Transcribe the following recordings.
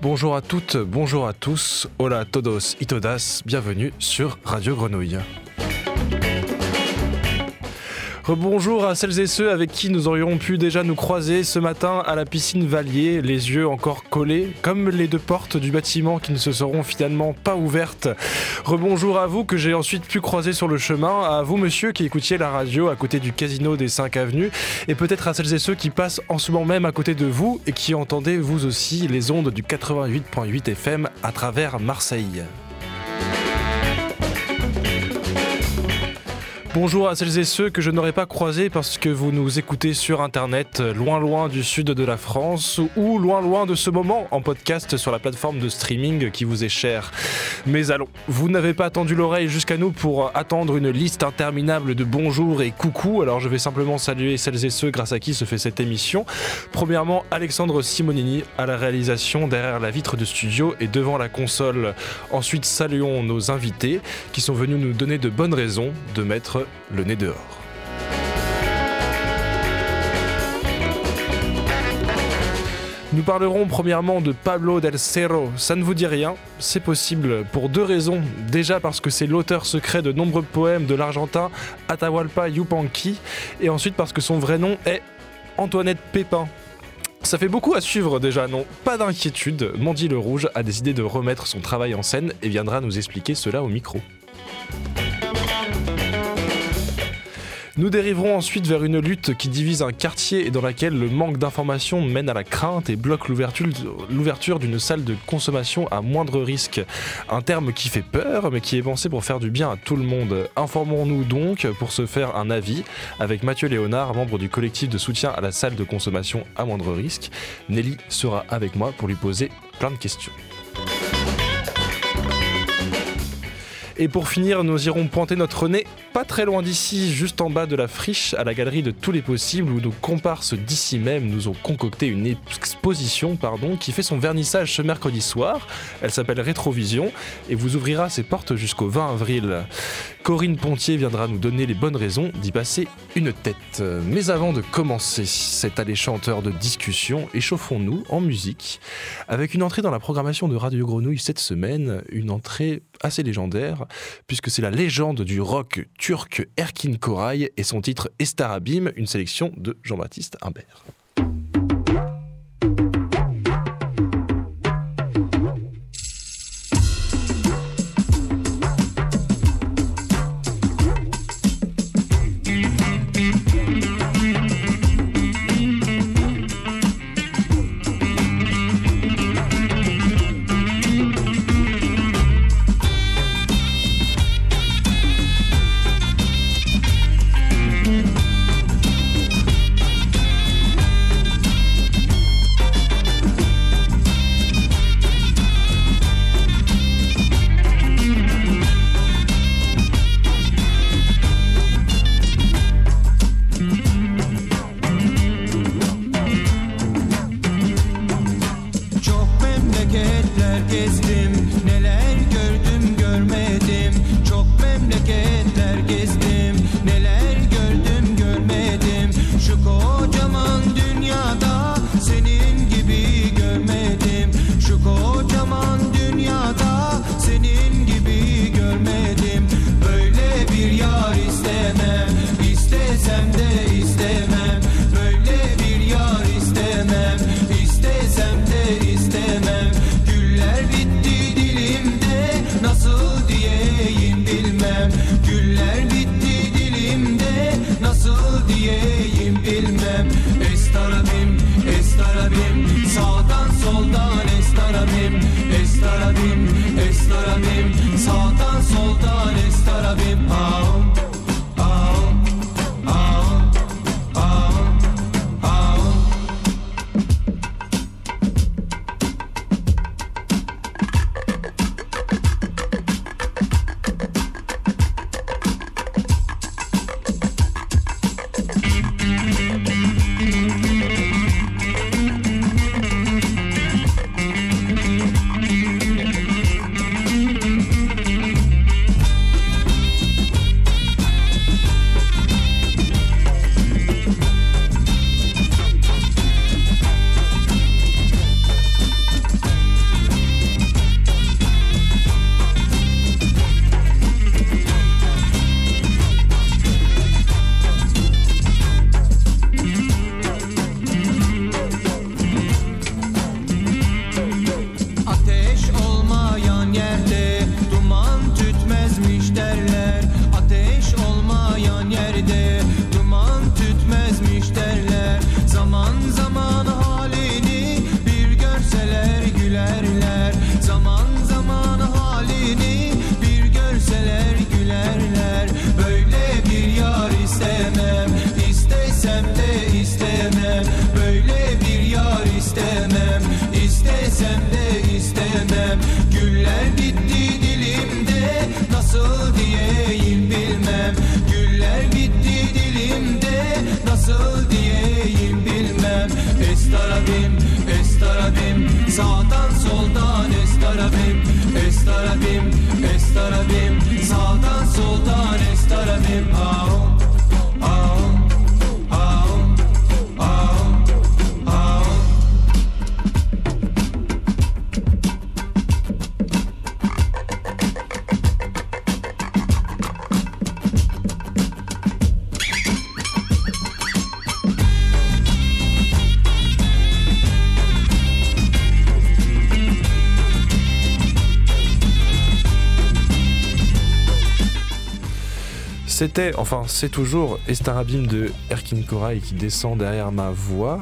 Bonjour à toutes, bonjour à tous, hola todos y todas, bienvenue sur Radio Grenouille. Bonjour à celles et ceux avec qui nous aurions pu déjà nous croiser ce matin à la piscine Valier, les yeux encore collés, comme les deux portes du bâtiment qui ne se seront finalement pas ouvertes. Rebonjour à vous que j'ai ensuite pu croiser sur le chemin, à vous monsieur qui écoutiez la radio à côté du casino des 5 avenues, et peut-être à celles et ceux qui passent en ce moment même à côté de vous et qui entendez vous aussi les ondes du 88.8 FM à travers Marseille. Bonjour à celles et ceux que je n'aurais pas croisés parce que vous nous écoutez sur internet, loin loin du sud de la France ou loin loin de ce moment en podcast sur la plateforme de streaming qui vous est chère. Mais allons, vous n'avez pas attendu l'oreille jusqu'à nous pour attendre une liste interminable de bonjour et coucou, alors je vais simplement saluer celles et ceux grâce à qui se fait cette émission. Premièrement, Alexandre Simonini à la réalisation derrière la vitre de studio et devant la console. Ensuite, saluons nos invités qui sont venus nous donner de bonnes raisons de mettre le nez dehors. Nous parlerons premièrement de Pablo del Cerro. Ça ne vous dit rien C'est possible pour deux raisons. Déjà parce que c'est l'auteur secret de nombreux poèmes de l'Argentin Atahualpa Yupanqui, et ensuite parce que son vrai nom est Antoinette Pépin. Ça fait beaucoup à suivre déjà, non? Pas d'inquiétude, Mandy le Rouge a décidé de remettre son travail en scène et viendra nous expliquer cela au micro. Nous dériverons ensuite vers une lutte qui divise un quartier et dans laquelle le manque d'informations mène à la crainte et bloque l'ouverture d'une salle de consommation à moindre risque. Un terme qui fait peur mais qui est pensé pour faire du bien à tout le monde. Informons-nous donc pour se faire un avis avec Mathieu Léonard, membre du collectif de soutien à la salle de consommation à moindre risque. Nelly sera avec moi pour lui poser plein de questions. Et pour finir, nous irons pointer notre nez pas très loin d'ici, juste en bas de la friche, à la galerie de tous les possibles, où nos comparses d'ici même nous ont concocté une exposition pardon, qui fait son vernissage ce mercredi soir. Elle s'appelle Rétrovision et vous ouvrira ses portes jusqu'au 20 avril. Corinne Pontier viendra nous donner les bonnes raisons d'y passer une tête. Mais avant de commencer cet alléchanteur de discussion, échauffons-nous en musique avec une entrée dans la programmation de Radio Grenouille cette semaine, une entrée assez légendaire, puisque c'est la légende du rock turc Erkin Koray et son titre Estarabim, une sélection de Jean-Baptiste Imbert. C'était, enfin c'est toujours Estarabim de Erkin Koray qui descend derrière ma voix.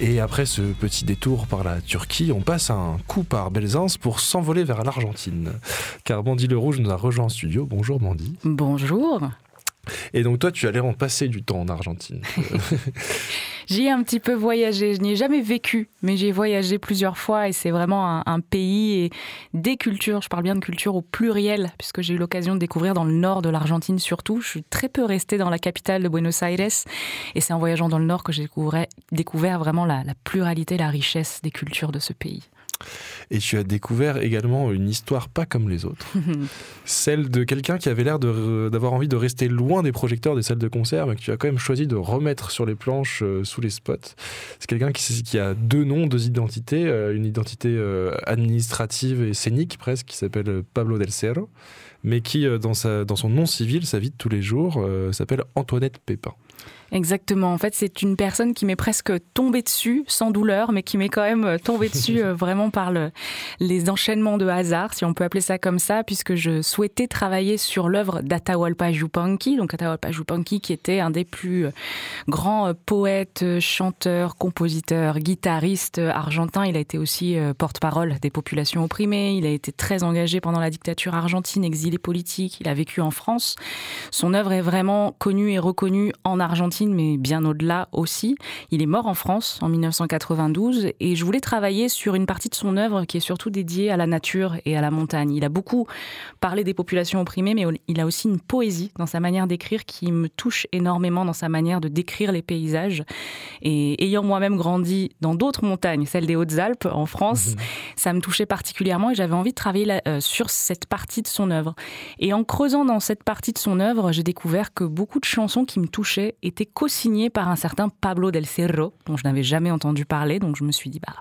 Et après ce petit détour par la Turquie, on passe un coup par Belzance pour s'envoler vers l'Argentine. Car Bandy Le Rouge nous a rejoint en studio. Bonjour Bandy. Bonjour. Et donc toi, tu as l'air en passer du temps en Argentine. J'y ai un petit peu voyagé. Je n'y ai jamais vécu, mais j'ai voyagé plusieurs fois et c'est vraiment un, pays et des cultures. Je parle bien de culture au pluriel, puisque j'ai eu l'occasion de découvrir dans le nord de l'Argentine surtout. Je suis très peu restée dans la capitale de Buenos Aires et c'est en voyageant dans le nord que j'ai découvert vraiment la, la pluralité, la richesse des cultures de ce pays. Et tu as découvert également une histoire pas comme les autres. Celle de quelqu'un qui avait l'air d'avoir envie de rester loin des projecteurs des salles de concert, mais que tu as quand même choisi de remettre sur les planches, euh, sous les spots. C'est quelqu'un qui, qui, a deux noms, deux identités. Euh, une identité euh, administrative et scénique presque, qui s'appelle Pablo del Cerro, mais qui, dans, sa, dans son nom civil, sa vie de tous les jours, s'appelle Antoinette Pépin. Exactement. En fait, c'est une personne qui m'est presque tombée dessus, sans douleur, mais qui m'est quand même tombée dessus euh, vraiment par le, les enchaînements de hasard, si on peut appeler ça comme ça, puisque je souhaitais travailler sur l'œuvre d'Atahualpa Yupanqui. Donc Atahualpa Yupanqui, qui était un des plus grands poètes, chanteurs, compositeurs, guitaristes argentins. Il a été aussi porte-parole des populations opprimées. Il a été très engagé pendant la dictature argentine, exilé politique. Il a vécu en France. Son œuvre est vraiment connue et reconnue en Argentine mais bien au-delà aussi. Il est mort en France en 1992 et je voulais travailler sur une partie de son œuvre qui est surtout dédiée à la nature et à la montagne. Il a beaucoup parlé des populations opprimées, mais il a aussi une poésie dans sa manière d'écrire qui me touche énormément dans sa manière de décrire les paysages. Et ayant moi-même grandi dans d'autres montagnes, celle des Hautes-Alpes en France, mmh. ça me touchait particulièrement et j'avais envie de travailler là, euh, sur cette partie de son œuvre. Et en creusant dans cette partie de son œuvre, j'ai découvert que beaucoup de chansons qui me touchaient étaient co-signé par un certain Pablo del Cerro, dont je n'avais jamais entendu parler. Donc je me suis dit, bah,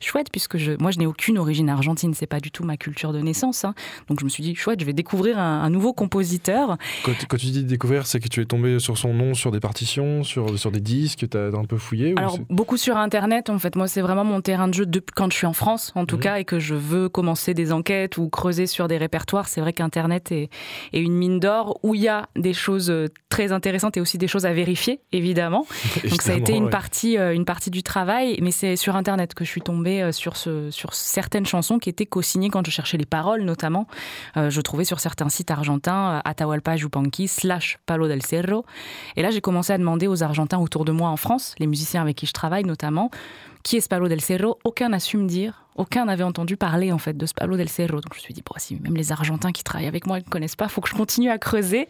chouette, puisque je, moi je n'ai aucune origine argentine, c'est pas du tout ma culture de naissance. Hein. Donc je me suis dit, chouette, je vais découvrir un, un nouveau compositeur. Quand, quand, tu dis découvrir, c'est que tu es tombé sur son nom, sur des partitions, sur, sur des disques, tu as un peu fouillé Alors beaucoup sur Internet, en fait. Moi, c'est vraiment mon terrain de jeu depuis quand je suis en France, en tout mmh. cas, et que je veux commencer des enquêtes ou creuser sur des répertoires. C'est vrai qu'Internet est, est une mine d'or où il y a des choses très intéressantes et aussi des choses à vérifier évidemment. Donc ça a été une ouais. partie, euh, une partie du travail, mais c'est sur Internet que je suis tombée euh, sur, ce, sur certaines chansons qui étaient co-signées quand je cherchais les paroles, notamment. Euh, je trouvais sur certains sites argentins Atahualpa Yupanqui slash Palo del Cerro. Et là, j'ai commencé à demander aux Argentins autour de moi en France, les musiciens avec qui je travaille notamment, qui est Pablo del Cerro Aucun n'a su me dire. Aucun n'avait entendu parler en fait de ce Pablo del Cerro. Donc je me suis dit, bon, si même les Argentins qui travaillent avec moi ne connaissent pas, faut que je continue à creuser.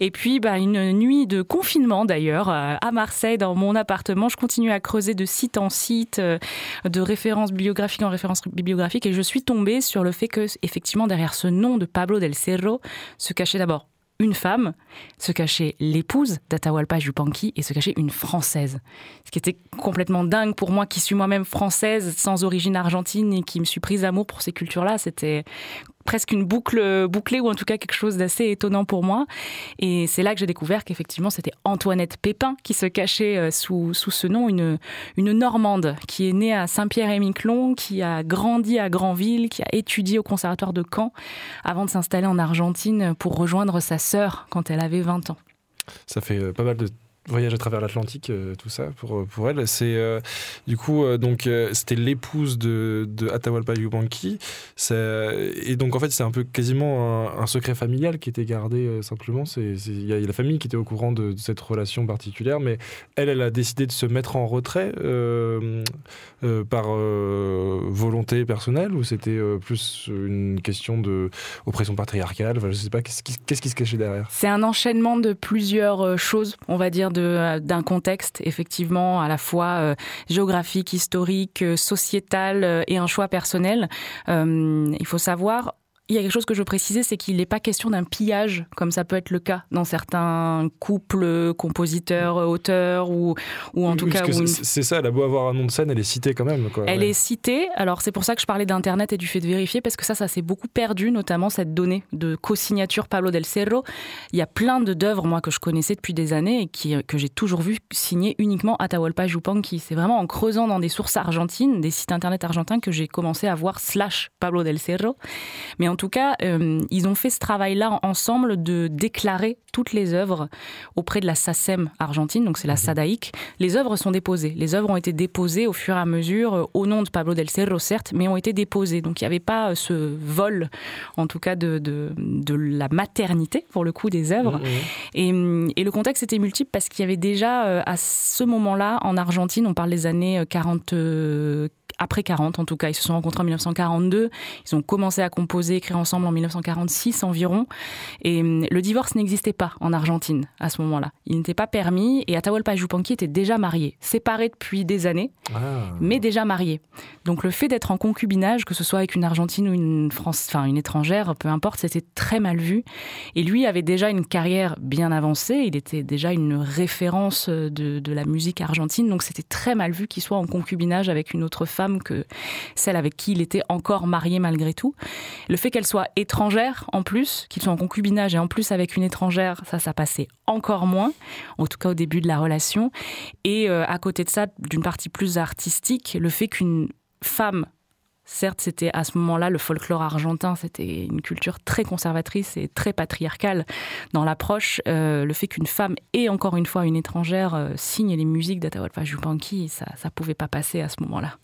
Et puis, bah, une nuit de confinement d'ailleurs, à Marseille, dans mon appartement, je continue à creuser de site en site, de références bibliographiques en références bibliographiques, et je suis tombée sur le fait que, effectivement, derrière ce nom de Pablo del Cerro se cachait d'abord une femme, se cachait l'épouse d'Atahualpa Yupanqui et se cachait une Française. Ce qui était complètement dingue pour moi qui suis moi-même française, sans origine argentine et qui me suis prise d'amour pour ces cultures-là. C'était presque une boucle bouclée ou en tout cas quelque chose d'assez étonnant pour moi. Et c'est là que j'ai découvert qu'effectivement c'était Antoinette Pépin qui se cachait sous, sous ce nom, une, une Normande qui est née à Saint-Pierre-et-Miquelon, qui a grandi à Granville, qui a étudié au conservatoire de Caen avant de s'installer en Argentine pour rejoindre sa sœur quand elle avait 20 ans. Ça fait pas mal de voyage à travers l'Atlantique, euh, tout ça pour, pour elle. C'est euh, du coup euh, donc c'était l'épouse de, de Atahualpa. Et donc en fait c'est un peu quasiment un, secret familial qui était gardé simplement. Il y, a la famille qui était au courant de, de, cette relation particulière, mais elle, elle a décidé de se mettre en retrait par volonté personnelle ou c'était plus une question de oppression patriarcale. Enfin, je sais pas qu'est-ce qui, qu qui, se cachait derrière? C'est un enchaînement de plusieurs choses, on va dire de d'un contexte, effectivement, à la fois géographique, historique, sociétal et un choix personnel. il faut savoir il y a quelque chose que je préciser, c'est qu'il n'est pas question d'un pillage, comme ça peut être le cas dans certains couples, compositeurs, auteurs, ou, ou en tout cas. C'est ça, elle a beau avoir un nom de scène, elle est citée quand même. elle est citée, alors c'est pour ça que je parlais d'Internet et du fait de vérifier, parce que ça, ça s'est beaucoup perdu, notamment cette donnée de co-signature Pablo del Cerro. Il y a plein d'œuvres, moi, que je connaissais depuis des années et qui, que j'ai toujours vu signer uniquement Atahualpa Yupanqui. C'est vraiment en creusant dans des sources argentines, des sites internet argentins, que j'ai commencé à voir slash Pablo del Cerro. Mais en tout cas, euh, ils ont fait ce travail-là ensemble de déclarer toutes les œuvres auprès de la SACEM argentine, donc c'est la mhm. SADAIC. Les œuvres sont déposées. Les œuvres ont été déposées au fur et à mesure, euh, au nom de Pablo del Cerro, certes, mais ont été déposées. Donc il n'y avait pas euh, ce vol, en tout cas, de, de, la maternité, pour le coup, des œuvres. Mhm. Et, et, le contexte était multiple parce qu'il y avait déjà, à ce moment-là, en Argentine, on parle des années 40, après 40 en tout cas. Ils se sont rencontrés en 1942, ils ont commencé à composer, écrire ensemble en 1946 environ. Et hum, le divorce n'existait pas en Argentine à ce moment-là. Il n'était pas permis et Atahualpa Yupanqui était déjà marié, séparé depuis des années, ah. mais déjà marié. Donc le fait d'être en concubinage, que ce soit avec une Argentine ou une, France, enfin, une étrangère, peu importe, c'était très mal vu. Et lui avait déjà une carrière bien avancée, il était déjà une référence de, de la musique argentine, donc c'était très mal vu qu'il soit en concubinage avec une autre femme que celle avec qui il était encore marié malgré tout. Le fait qu'elle soit étrangère en plus, qu'ils soient en concubinage et en plus avec une étrangère, ça, ça passait encore moins, en tout cas au début de la relation. Et euh, à côté de ça, d'une partie plus artistique, le fait qu'une femme Certes, c'était à ce moment-là le folklore argentin, c'était une culture très conservatrice et très patriarcale dans l'approche. Euh, le fait qu'une femme et encore une fois une étrangère euh, signe les musiques d'Atahualpa Yupanqui, ça ne pouvait pas passer à ce moment-là.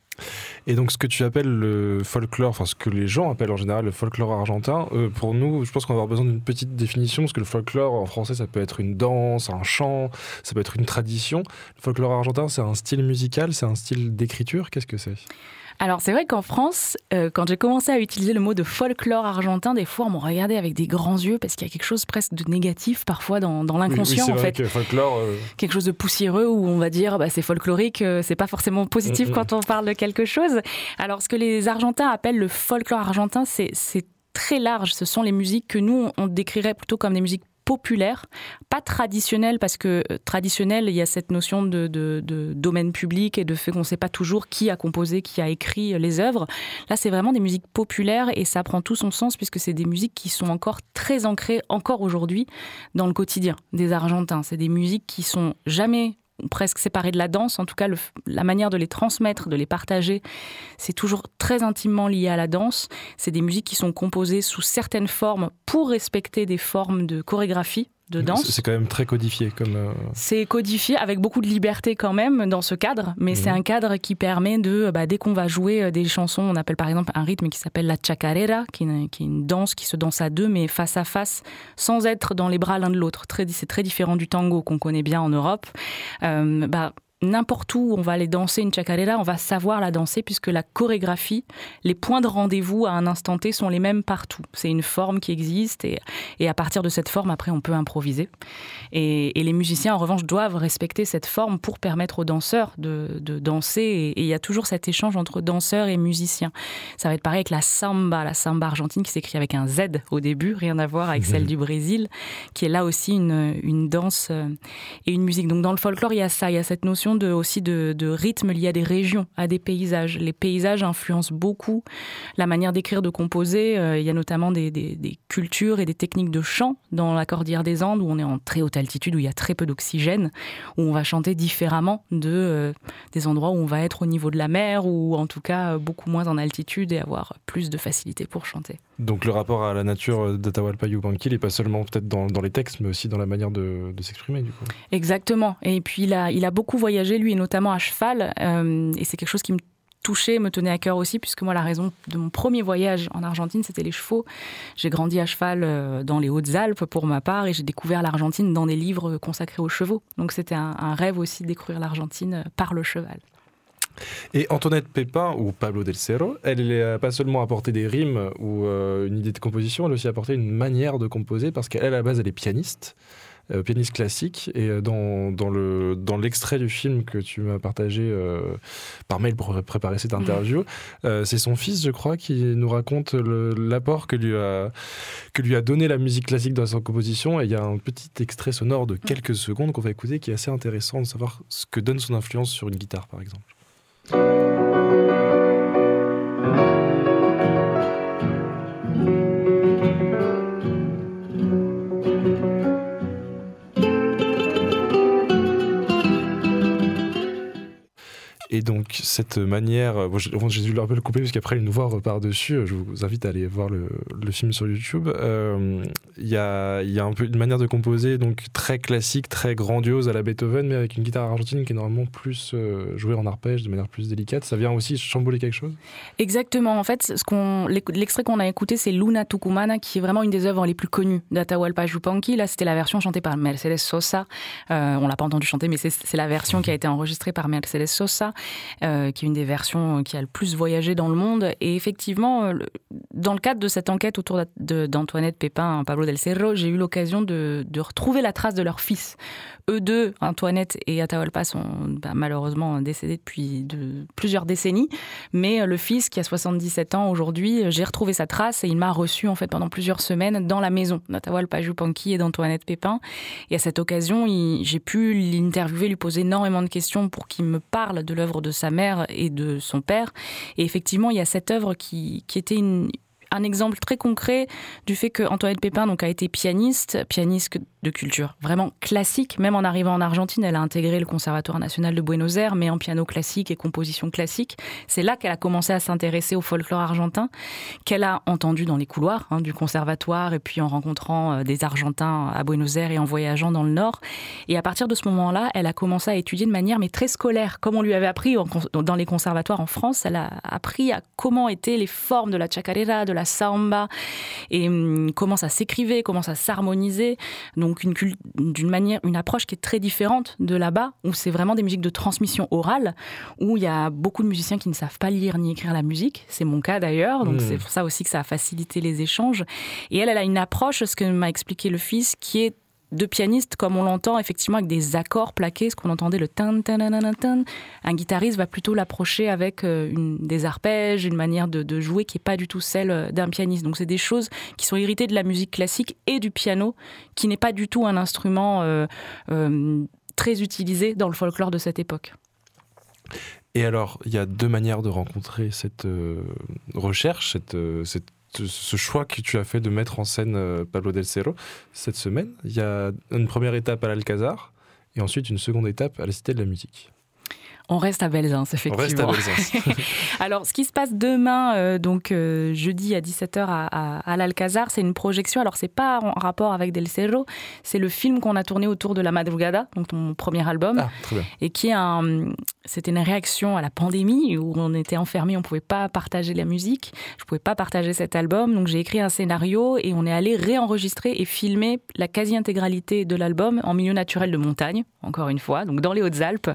Et donc ce que tu appelles le folklore, enfin ce que les gens appellent en général le folklore argentin, euh, pour nous, je pense qu'on va avoir besoin d'une petite définition, parce que le folklore en français, ça peut être une danse, un chant, ça peut être une tradition. Le folklore argentin, c'est un style musical, c'est un style d'écriture, qu'est-ce que c'est? Alors c'est vrai qu'en France, euh, quand j'ai commencé à utiliser le mot de folklore argentin, des fois on me regardait avec des grands yeux parce qu'il y a quelque chose presque de négatif parfois dans, l'inconscient en fait. folklore, euh, Quelque chose de poussiéreux où on va dire bah, c'est folklorique, euh, c'est pas forcément positif mm, mm. quand on parle de quelque chose. Alors ce que les Argentins appellent le folklore argentin, c'est très large. Ce sont les musiques que nous on décrirait plutôt comme des musiques populaire, pas traditionnel, parce que euh, traditionnel, il y a cette notion de, domaine public et de fait qu'on ne sait pas toujours qui a composé, qui a écrit euh, les œuvres. Là, c'est vraiment des musiques populaires et ça prend tout son sens puisque c'est des musiques qui sont encore très ancrées, encore aujourd'hui, dans le quotidien des Argentins. C'est des musiques qui sont jamais presque séparées de la danse. En tout cas, la manière de les transmettre, de les partager, c'est toujours très intimement lié à la danse. C'est des musiques qui sont composées sous certaines formes pour respecter des formes de chorégraphie de danse. C'est quand même très codifié comme. Euh, c'est codifié avec beaucoup de liberté quand même dans ce cadre, mais c'est mhm. un cadre qui permet de, bah, dès qu'on va jouer euh, des chansons, on appelle par exemple un rythme qui s'appelle la chacarera, qui est, une, danse qui se danse à deux, mais face à face, sans être dans les bras l'un de l'autre. c'est très différent du tango qu'on connaît bien en Europe. Euh, bah, n'importe où on va aller danser une chacarera, on va savoir la danser puisque la chorégraphie, les points de rendez-vous à un instant T sont les mêmes partout. C'est une forme qui existe et, et, à partir de cette forme, après, on peut improviser. Et, les musiciens, en revanche, doivent respecter cette forme pour permettre aux danseurs de, danser. Et, il y a toujours cet échange entre danseurs et musiciens. Ça va être pareil avec la samba, la samba argentine qui s'écrit avec un Z au début, rien à voir avec celle du Brésil, qui est là aussi une, une danse euh, et une musique. Donc dans le folklore, il y a ça, il y a cette notion de, aussi de, rythme lié à des régions, à des paysages. Les paysages influencent beaucoup la manière d'écrire, de composer. Euh, il y a notamment des, cultures et des techniques de chant dans la Cordillère des Andes, où on est en très haute altitude, où il y a très peu d'oxygène, où on va chanter différemment de euh, des endroits où on va être au niveau de la mer, ou en tout cas beaucoup moins en altitude et avoir plus de facilité pour chanter. Donc le rapport à la nature d'Atahualpa Yupanqui n'est pas seulement peut-être dans, les textes, mais aussi dans la manière de, s'exprimer. Exactement. Et puis il a, il a beaucoup voyagé, lui, et notamment à cheval. Euh, et c'est quelque chose qui me touchait, me tenait à cœur aussi, puisque moi, la raison de mon premier voyage en Argentine, c'était les chevaux. J'ai grandi à cheval euh, dans les Hautes-Alpes pour ma part, et j'ai découvert l'Argentine dans des livres consacrés aux chevaux. Donc c'était un, un rêve aussi de découvrir l'Argentine par le cheval. Et Antoinette Pépin, ou Pablo del Cerro, elle n'a pas seulement apporté des rimes ou euh, une idée de composition, elle a aussi apporté une manière de composer, parce qu'elle, à la base, elle est pianiste. euh, pianiste classique. Et euh, dans, dans, le, dans l'extrait du film que tu m'as partagé euh, par mail pour préparer cette interview, euh, c'est son fils, je crois, qui nous raconte l'apport que lui, a, que lui a donné la musique classique dans sa composition. Et il y a un petit extrait sonore de quelques secondes qu'on va écouter qui est assez intéressant de savoir ce que donne son influence sur une guitare, par exemple. Et donc, cette manière. euh, Bon, j'ai dû un peu le couper, parce qu'après, une voix repart dessus. euh, Je vous invite à aller voir le, film sur YouTube. Euh, Il y, a, il une manière de composer donc très classique, très grandiose à la Beethoven, mais avec une guitare argentine qui est normalement plus euh, jouée en arpège, de manière plus délicate. Ça vient aussi chambouler quelque chose? Exactement. En fait, l'extrait qu'on a écouté, c'est Luna Tucumana, qui est vraiment une des œuvres les plus connues d'Atahualpa Yupanqui. Là, c'était la version chantée par Mercedes Sosa. Euh, on l'a pas entendu chanter, mais c'est la version qui a été enregistrée par Mercedes Sosa, euh, qui est une des versions qui a le plus voyagé dans le monde. Et effectivement, euh, dans le cadre de cette enquête autour d'Antoinette Pépin, Pablo del Cerro, j'ai eu l'occasion de retrouver la trace de leur fils. Eux deux, Antoinette et Atahualpa, sont bah, malheureusement décédés depuis de, plusieurs décennies. Mais euh, le fils, qui a 77 ans aujourd'hui, euh, j'ai retrouvé sa trace et il m'a reçu en fait pendant plusieurs semaines dans la maison d'Atahualpa Yupanqui et d'Antoinette Pépin. Et à cette occasion, j'ai pu l'interviewer, lui poser énormément de questions pour qu'il me parle de l'œuvre de sa mère et de son père. Et effectivement, il y a cette œuvre qui, qui était une- un exemple très concret du fait que Antoinette Pépin donc a été pianiste, pianiste de culture vraiment classique. Même en arrivant en Argentine, elle a intégré le Conservatoire national de Buenos Aires, mais en piano classique et composition classique. C'est là qu'elle a commencé à s'intéresser au folklore argentin, qu'elle a entendu dans les couloirs hein, du conservatoire et puis en rencontrant euh, des Argentins à Buenos Aires et en voyageant dans le Nord. Et à partir de ce moment-là, elle a commencé à étudier de manière mais très scolaire, comme on lui avait appris dans les conservatoires en France. Elle a appris à comment étaient les formes de la chacarera, de la samba, et hum, comment ça s'écrivait, comment ça s'harmonisait. Donc une d'une manière, une approche qui est très différente de là-bas, où c'est vraiment des musiques de transmission orale, où il y a beaucoup de musiciens qui ne savent pas lire ni écrire la musique. C'est mon cas d'ailleurs, donc Mmh. c'est pour ça aussi que ça a facilité les échanges. Et elle, elle a une approche, ce que m'a expliqué le fils, qui est de pianiste comme on l'entend effectivement avec des accords plaqués, ce qu'on entendait le tan tan tan tan. Un guitariste va plutôt l'approcher avec euh, des arpèges, une manière de, jouer qui est pas du tout celle euh, d'un pianiste. Donc c'est des choses qui sont héritées de la musique classique et du piano, qui n'est pas du tout un instrument euh, très utilisé dans le folklore de cette époque. Et alors, il y a deux manières de rencontrer cette recherche, cette, cette- ce choix que tu as fait de mettre en scène euh, Pablo del Cerro cette semaine. Il y a une première étape à l'Alcazar et ensuite une seconde étape à la Cité de la Musique. On reste à Belzins, On effectivement. reste à Belzins. Alors, ce qui se passe demain, euh, donc euh, jeudi à 17h à, à, à l'Alcazar, c'est une projection. Alors, c'est pas en rapport avec Del Cerro, c'est le film qu'on a tourné autour de La Madrugada, donc ton premier album, ah, très bien. et qui est un, c'était une réaction à la pandémie où on était enfermés, on pouvait pas partager la musique, je pouvais pas partager cet album, donc j'ai écrit un scénario et on est allé réenregistrer et filmer la quasi-intégralité de l'album en milieu naturel de montagne, encore une fois, donc dans les Hautes-Alpes,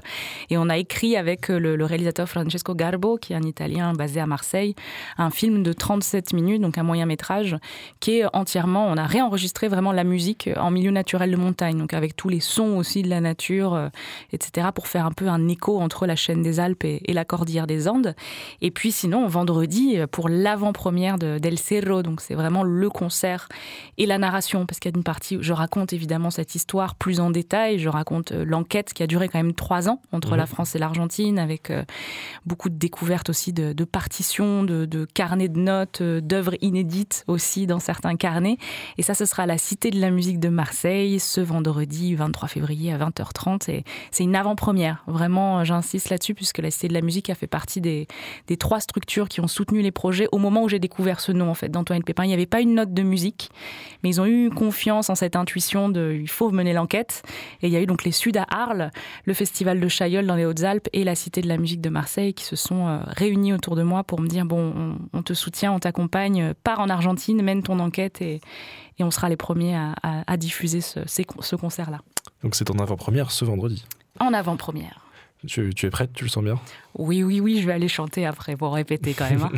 et on a écrit avec le, le réalisateur Francesco Garbo, qui est un Italien basé à Marseille, un film de 37 minutes, donc un moyen métrage, qui est entièrement, on a réenregistré vraiment la musique en milieu naturel de montagne, donc avec tous les sons aussi de la nature, euh, etc., pour faire un peu un écho entre la chaîne des Alpes et, et la cordillère des Andes. Et puis sinon, vendredi, pour l'avant-première de Del Cerro, donc c'est vraiment le concert et la narration, parce qu'il y a une partie où je raconte évidemment cette histoire plus en détail, je raconte euh, l'enquête qui a duré quand même trois ans entre la France et l'Argentine, avec euh, beaucoup de découvertes aussi de, partitions, de, carnets de notes, euh, d'œuvres inédites aussi dans certains carnets. Et ça, ce sera la Cité de la musique de Marseille ce vendredi 23 février à 20h30. Et c'est une avant-première. Vraiment, euh, j'insiste là-dessus, puisque la Cité de la musique a fait partie des, des trois structures qui ont soutenu les projets au moment où j'ai découvert ce nom, en fait, d'Antoine Pépin. Il n'y avait pas une note de musique, mais ils ont eu confiance en cette intuition de il faut mener l'enquête. Et il y a eu donc les Sud à Arles, le festival de Chaillol dans les Hautes-Alpes et la Cité de la musique de Marseille qui se sont euh, réunis autour de moi pour me dire bon, on, on te soutient, on t'accompagne, euh, pars en Argentine, mène ton enquête et, et on sera les premiers à, à- à diffuser ce, concert-là. Donc c'est en avant-première ce vendredi. En avant-première. Tu, tu es prête, tu le sens bien? Oui, oui, oui, je vais aller chanter après pour répéter quand même. hein.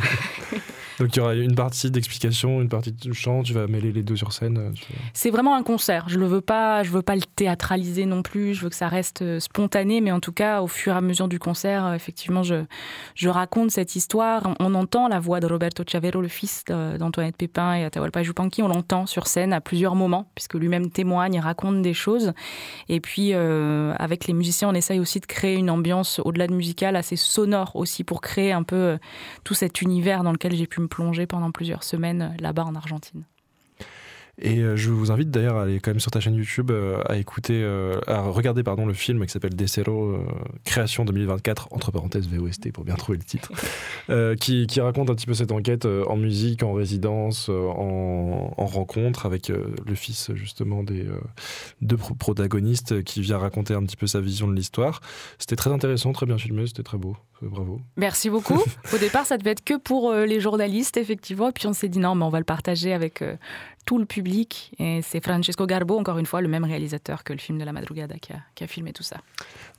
Donc il y aura une partie d'explication, une partie de chant, tu vas mêler les deux sur scène. euh, C'est vraiment un concert. Je ne veux pas, veux pas le théâtraliser non plus. Je veux que ça reste euh, spontané, mais en tout cas, au fur et à mesure du concert, euh, effectivement, je, je raconte cette histoire. On, entend la voix de Roberto Chavero, le fils d'Antoinette Pépin et Atahualpa Yupanqui. On l'entend sur scène à plusieurs moments, puisque lui-même témoigne raconte des choses. Et puis, avec les musiciens, on essaye aussi de créer une ambiance au-delà de musicale, assez sonore aussi, pour créer un peu tout cet univers dans lequel j'ai pu me plonger pendant plusieurs semaines euh, là-bas en Argentine. Et euh, je vous invite d'ailleurs à aller quand même sur ta chaîne YouTube euh, à écouter, euh, à regarder pardon le film qui s'appelle Desero, euh, création 2024 entre parenthèses VOST pour bien trouver le titre, qui, qui raconte un petit peu cette enquête en musique, en résidence, en, en rencontre avec le fils justement des deux pro- protagonistes qui vient raconter un petit peu sa vision de l'histoire. C'était très intéressant, très bien filmé, c'était très beau, bravo. Merci beaucoup. Au départ, ça devait être que pour euh, les journalistes, effectivement. Et puis on s'est dit non, mais on va le partager avec euh, tout le public. Et c'est Francesco Garbo, encore une fois, le même réalisateur que le film de la Madrugada qui a, qui a filmé tout ça.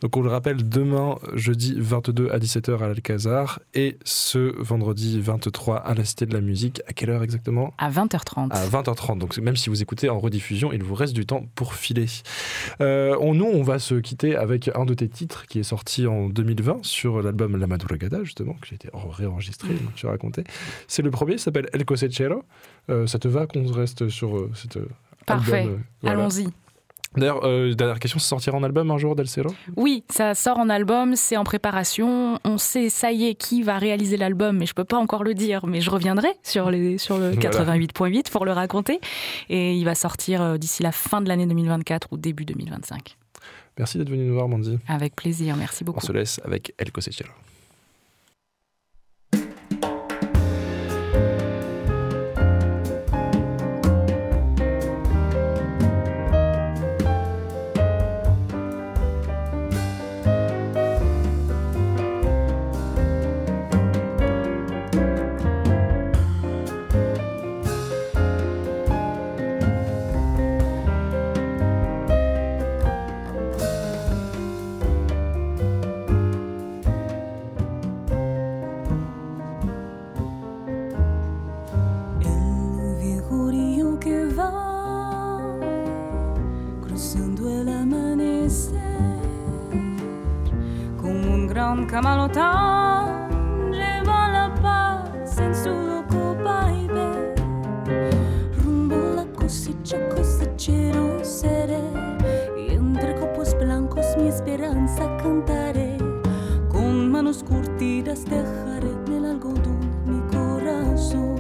Donc on le rappelle, demain, jeudi 22 à 17h à l'Alcazar et ce vendredi 23 à la Cité de la Musique. À quelle heure exactement? À 20h30. à 20h30. Donc même si vous écoutez en rediffusion, il vous reste du temps pour filer. Euh, on, nous, on va se quitter avec un de tes titres qui est sorti en 2020 sur l'album La Madrugada, justement, que j'ai été en- réenregistré, tu raconté. C'est le premier, il s'appelle El Cosechero. Euh, ça te va qu'on reste sur euh, cet euh, Parfait. album euh, voilà. Allons-y. D'ailleurs, euh, dernière question, ça sortira en album un jour, Del Cero Oui, ça sort en album, c'est en préparation. On sait, ça y est, qui va réaliser l'album, mais je peux pas encore le dire. Mais je reviendrai sur, les, sur le Voilà. 88.8 pour le raconter. Et il va sortir d'ici la fin de l'année 2024 ou début 2025. Merci d'être venu nous voir, Mandy. Avec plaisir, merci On beaucoup. se laisse avec El Cosechero. Comme comment longtemps je vends la passe in suo baby rumbo la cosiccia cosicero sere y entre copos blancos mi esperanza cantare. Con manos curtidas dejaré nel el algodón mi corazón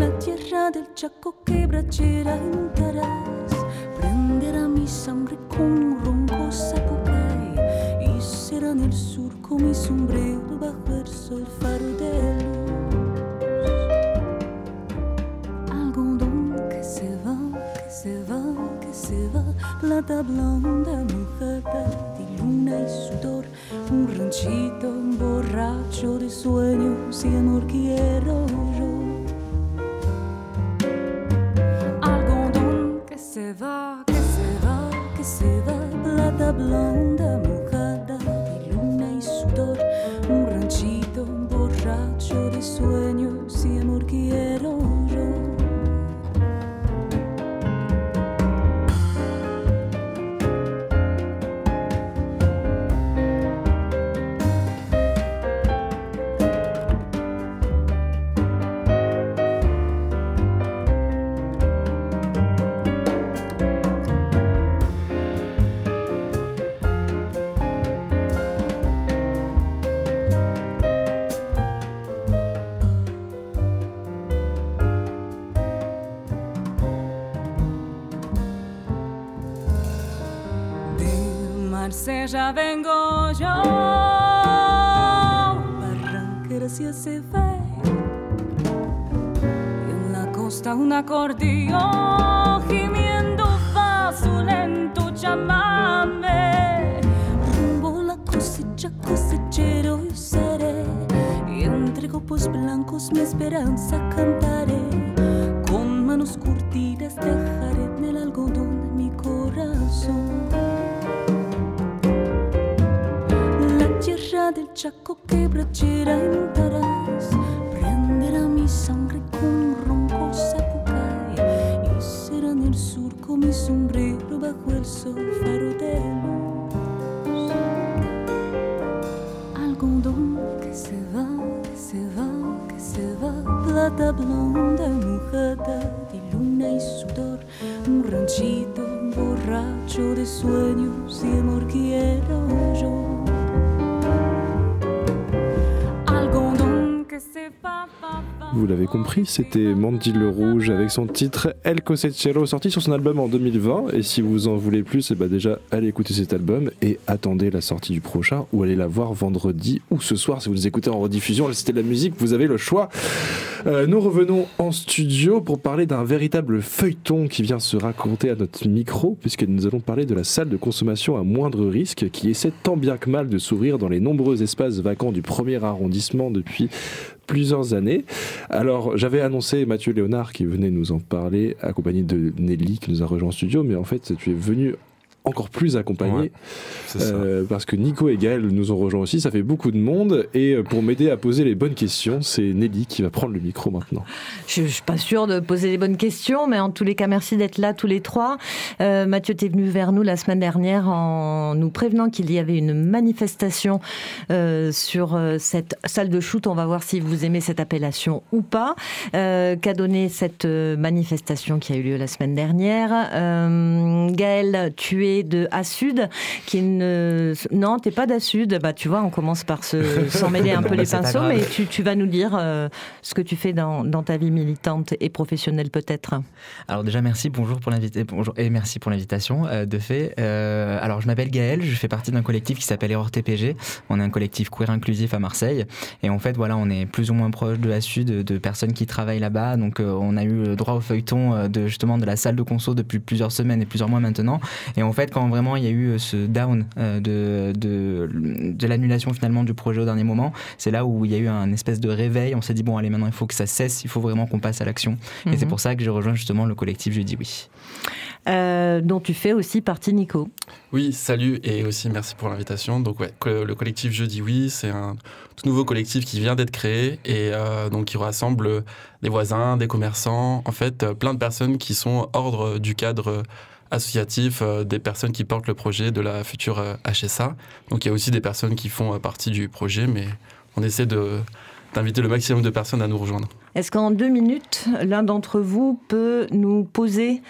la tierra del chaco que brachera en Taraz. Prenderà mi sangre un ronco zapucay y será en el surco mi sombrero bajo el sol faro de luz. Algodón que se va, que se va, que se va, plata blonda mojada de luna y sudor, un ranchito borracho de sueños y amor quiero yo. Algodón que se va, que se va, plata blonda mojada de luna y sudor, un ranchito borracho de sueños y amor quiero Marsella vengo yo. Barranquera se hace fe, Y en la costa un acordeón gimiendo va su lento chamame. rumbo la cosecha cosechero yo seré y entre copos blancos mi esperanza cantaré con manos curtidas dejaré en el algodón mi corazón del Chaco que braccerà in taras prenderà mi sangre con un ronco sapucai y será en el surco mi sombrero bajo el sol faro de luz. Algodón que se va, que se va, que se va. Plata blonda mojada de luna y sudor. Un ranchito borracho de sueños y amor quiero yo Vous l'avez compris, c'était Mandy le Rouge avec son titre El Cosechero sorti sur son album en 2020. Et si vous en voulez plus, eh ben déjà allez écouter cet album et attendez la sortie du prochain ou allez la voir vendredi ou ce soir si vous les écoutez en rediffusion. C'était de la musique, vous avez le choix. Euh, nous revenons en studio pour parler d'un véritable feuilleton qui vient se raconter à notre micro puisque nous allons parler de la salle de consommation à moindre risque qui essaie tant bien que mal de s'ouvrir dans les nombreux espaces vacants du premier arrondissement depuis plusieurs années. Alors, j'avais annoncé Mathieu Léonard qui venait nous en parler, accompagné de Nelly qui nous a rejoint en studio, mais en fait, tu es venu encore plus accompagné Ouais, euh, parce que Nico et Gaël nous ont rejoints aussi, ça fait beaucoup de monde et euh, pour m'aider à poser les bonnes questions, c'est Nelly qui va prendre le micro maintenant. Je ne suis pas sûre de poser les bonnes questions, mais en tous les cas, merci d'être là tous les trois. Euh, Mathieu, tu es venu vers nous la semaine dernière en nous prévenant qu'il y avait une manifestation euh, sur cette salle de shoot. On va voir si vous aimez cette appellation ou pas. Euh, Qu'a donné cette manifestation qui a eu lieu la semaine dernière euh, Gaël, tu es de A-Sud, qui ne... Non, t'es pas d'A-Sud. Bah, tu vois, on commence par se- s'en mêler un peu bah, les pinceaux, mais tu, tu vas nous dire euh, ce que tu fais dans, dans ta vie militante et professionnelle peut-être. Alors déjà merci, bonjour pour l'invité, bonjour et merci pour l'invitation. euh, de fait, Euh, alors je m'appelle Gaël, je fais partie d'un collectif qui s'appelle Error TPG. On est un collectif queer inclusif à Marseille et en fait voilà, on est plus ou moins proche de la Sud, de personnes qui travaillent là-bas. Donc on a eu le droit au feuilleton de justement de la salle de conso depuis plusieurs semaines et plusieurs mois maintenant. Et en fait quand vraiment il y a eu euh, ce down euh, de de, de l'annulation finalement du projet au dernier moment, c'est là où il y a eu un espèce de réveil. On s'est dit bon allez maintenant il faut que ça cesse, il faut vraiment qu'on passe à l'action. Et c'est Mhm. pour ça que j'ai rejoint justement le collectif Je dis oui. Euh, dont tu fais aussi partie, Nico. Oui, salut et aussi merci pour l'invitation. Donc ouais, le collectif Je dis oui, c'est un tout nouveau collectif qui vient d'être créé et euh, donc qui rassemble des voisins, des commerçants, en fait plein de personnes qui sont hors du cadre associatif, euh, des personnes qui portent le projet de la future euh, HSA. Donc il y a aussi des personnes qui font euh, partie du projet, mais on essaie de d'inviter le maximum de personnes à nous rejoindre. Est-ce qu'en deux minutes, l'un d'entre vous peut nous poser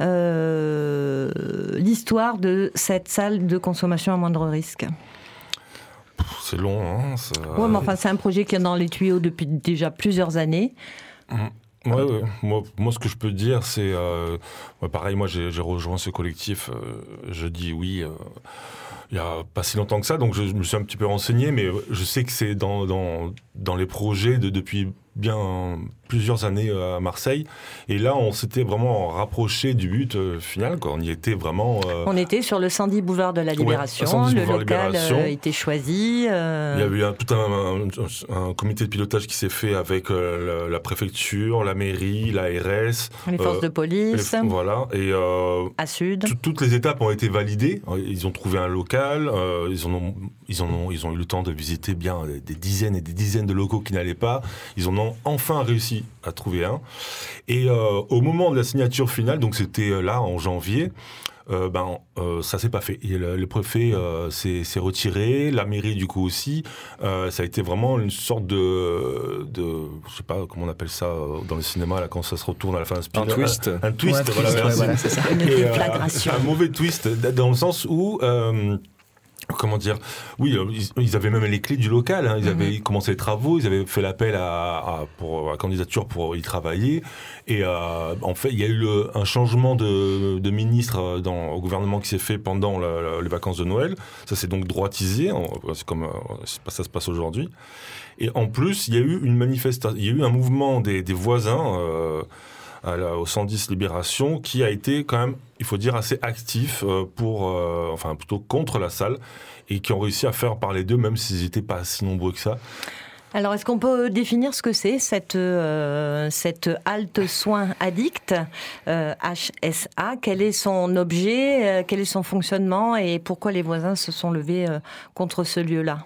euh, l'histoire de cette salle de consommation à moindre risque? C'est long, hein ça- Ouais, mais enfin, c'est un projet qui est dans les tuyaux depuis déjà plusieurs années. Ouais, ouais. Moi, moi, ce que je peux dire, c'est. euh, ouais, pareil, moi, j'ai j'ai rejoint ce collectif, euh, je dis oui, euh, il y a pas si longtemps que ça, donc je, je me suis un petit peu renseigné, mais je sais que c'est dans, dans, dans les projets de, depuis bien plusieurs années euh, à Marseille. Et là, on s'était vraiment rapproché du but euh, final, quoi. On y était vraiment. euh, On était sur le 110 boulevard de la Ouais, Libération. 110 le local Libération. euh, était choisi. Il y a eu un, tout un, un- un comité de pilotage qui s'est fait avec la, la préfecture, la mairie, l'ARS. les forces de police, Voilà. Et à Sud. tout- toutes les étapes ont été validées. Ils ont trouvé un local. ils, en ont, ils, en ont, ils ont eu le temps de visiter bien des dizaines et des dizaines de locaux qui n'allaient pas. Ils en ont enfin réussi à trouver un. Et euh, au moment de la signature finale, donc c'était euh, là en janvier. euh, ben, euh, ça s'est pas fait. Et le, le préfet euh, s'est retiré, la mairie du coup aussi. Euh, ça a été vraiment une sorte de, de, je sais pas comment on appelle ça euh, dans le cinéma là quand ça se retourne à la fin d'un Un twist. un, un twist, Ouais, voilà, twist, ouais, voilà, ça. Une euh, un mauvais twist dans le sens où euh, comment dire oui euh, ils, ils avaient même les clés du local hein. ils avaient commencé les travaux ils avaient fait l'appel à, à- pour à candidature pour y travailler. Et euh, en fait il y a eu le- un changement de, de ministre euh, dans, au gouvernement qui s'est fait pendant la- la- les vacances de Noël. Ça s'est donc droitisé c'est comme c'est ça se passe aujourd'hui. Et en plus il y a eu une manifestation il y a eu un mouvement des, des voisins euh, au 110 Libération, qui a été quand même, il faut dire, assez actif euh, pour, euh, enfin plutôt contre la salle, et qui ont réussi à faire parler d'eux, même s'ils n'étaient pas si nombreux que ça. Alors, est-ce qu'on peut définir ce que c'est, cette, euh, cette halte soins addict, HSA Quel est son objet Quel est son fonctionnement Et pourquoi les voisins se sont levés contre ce lieu-là?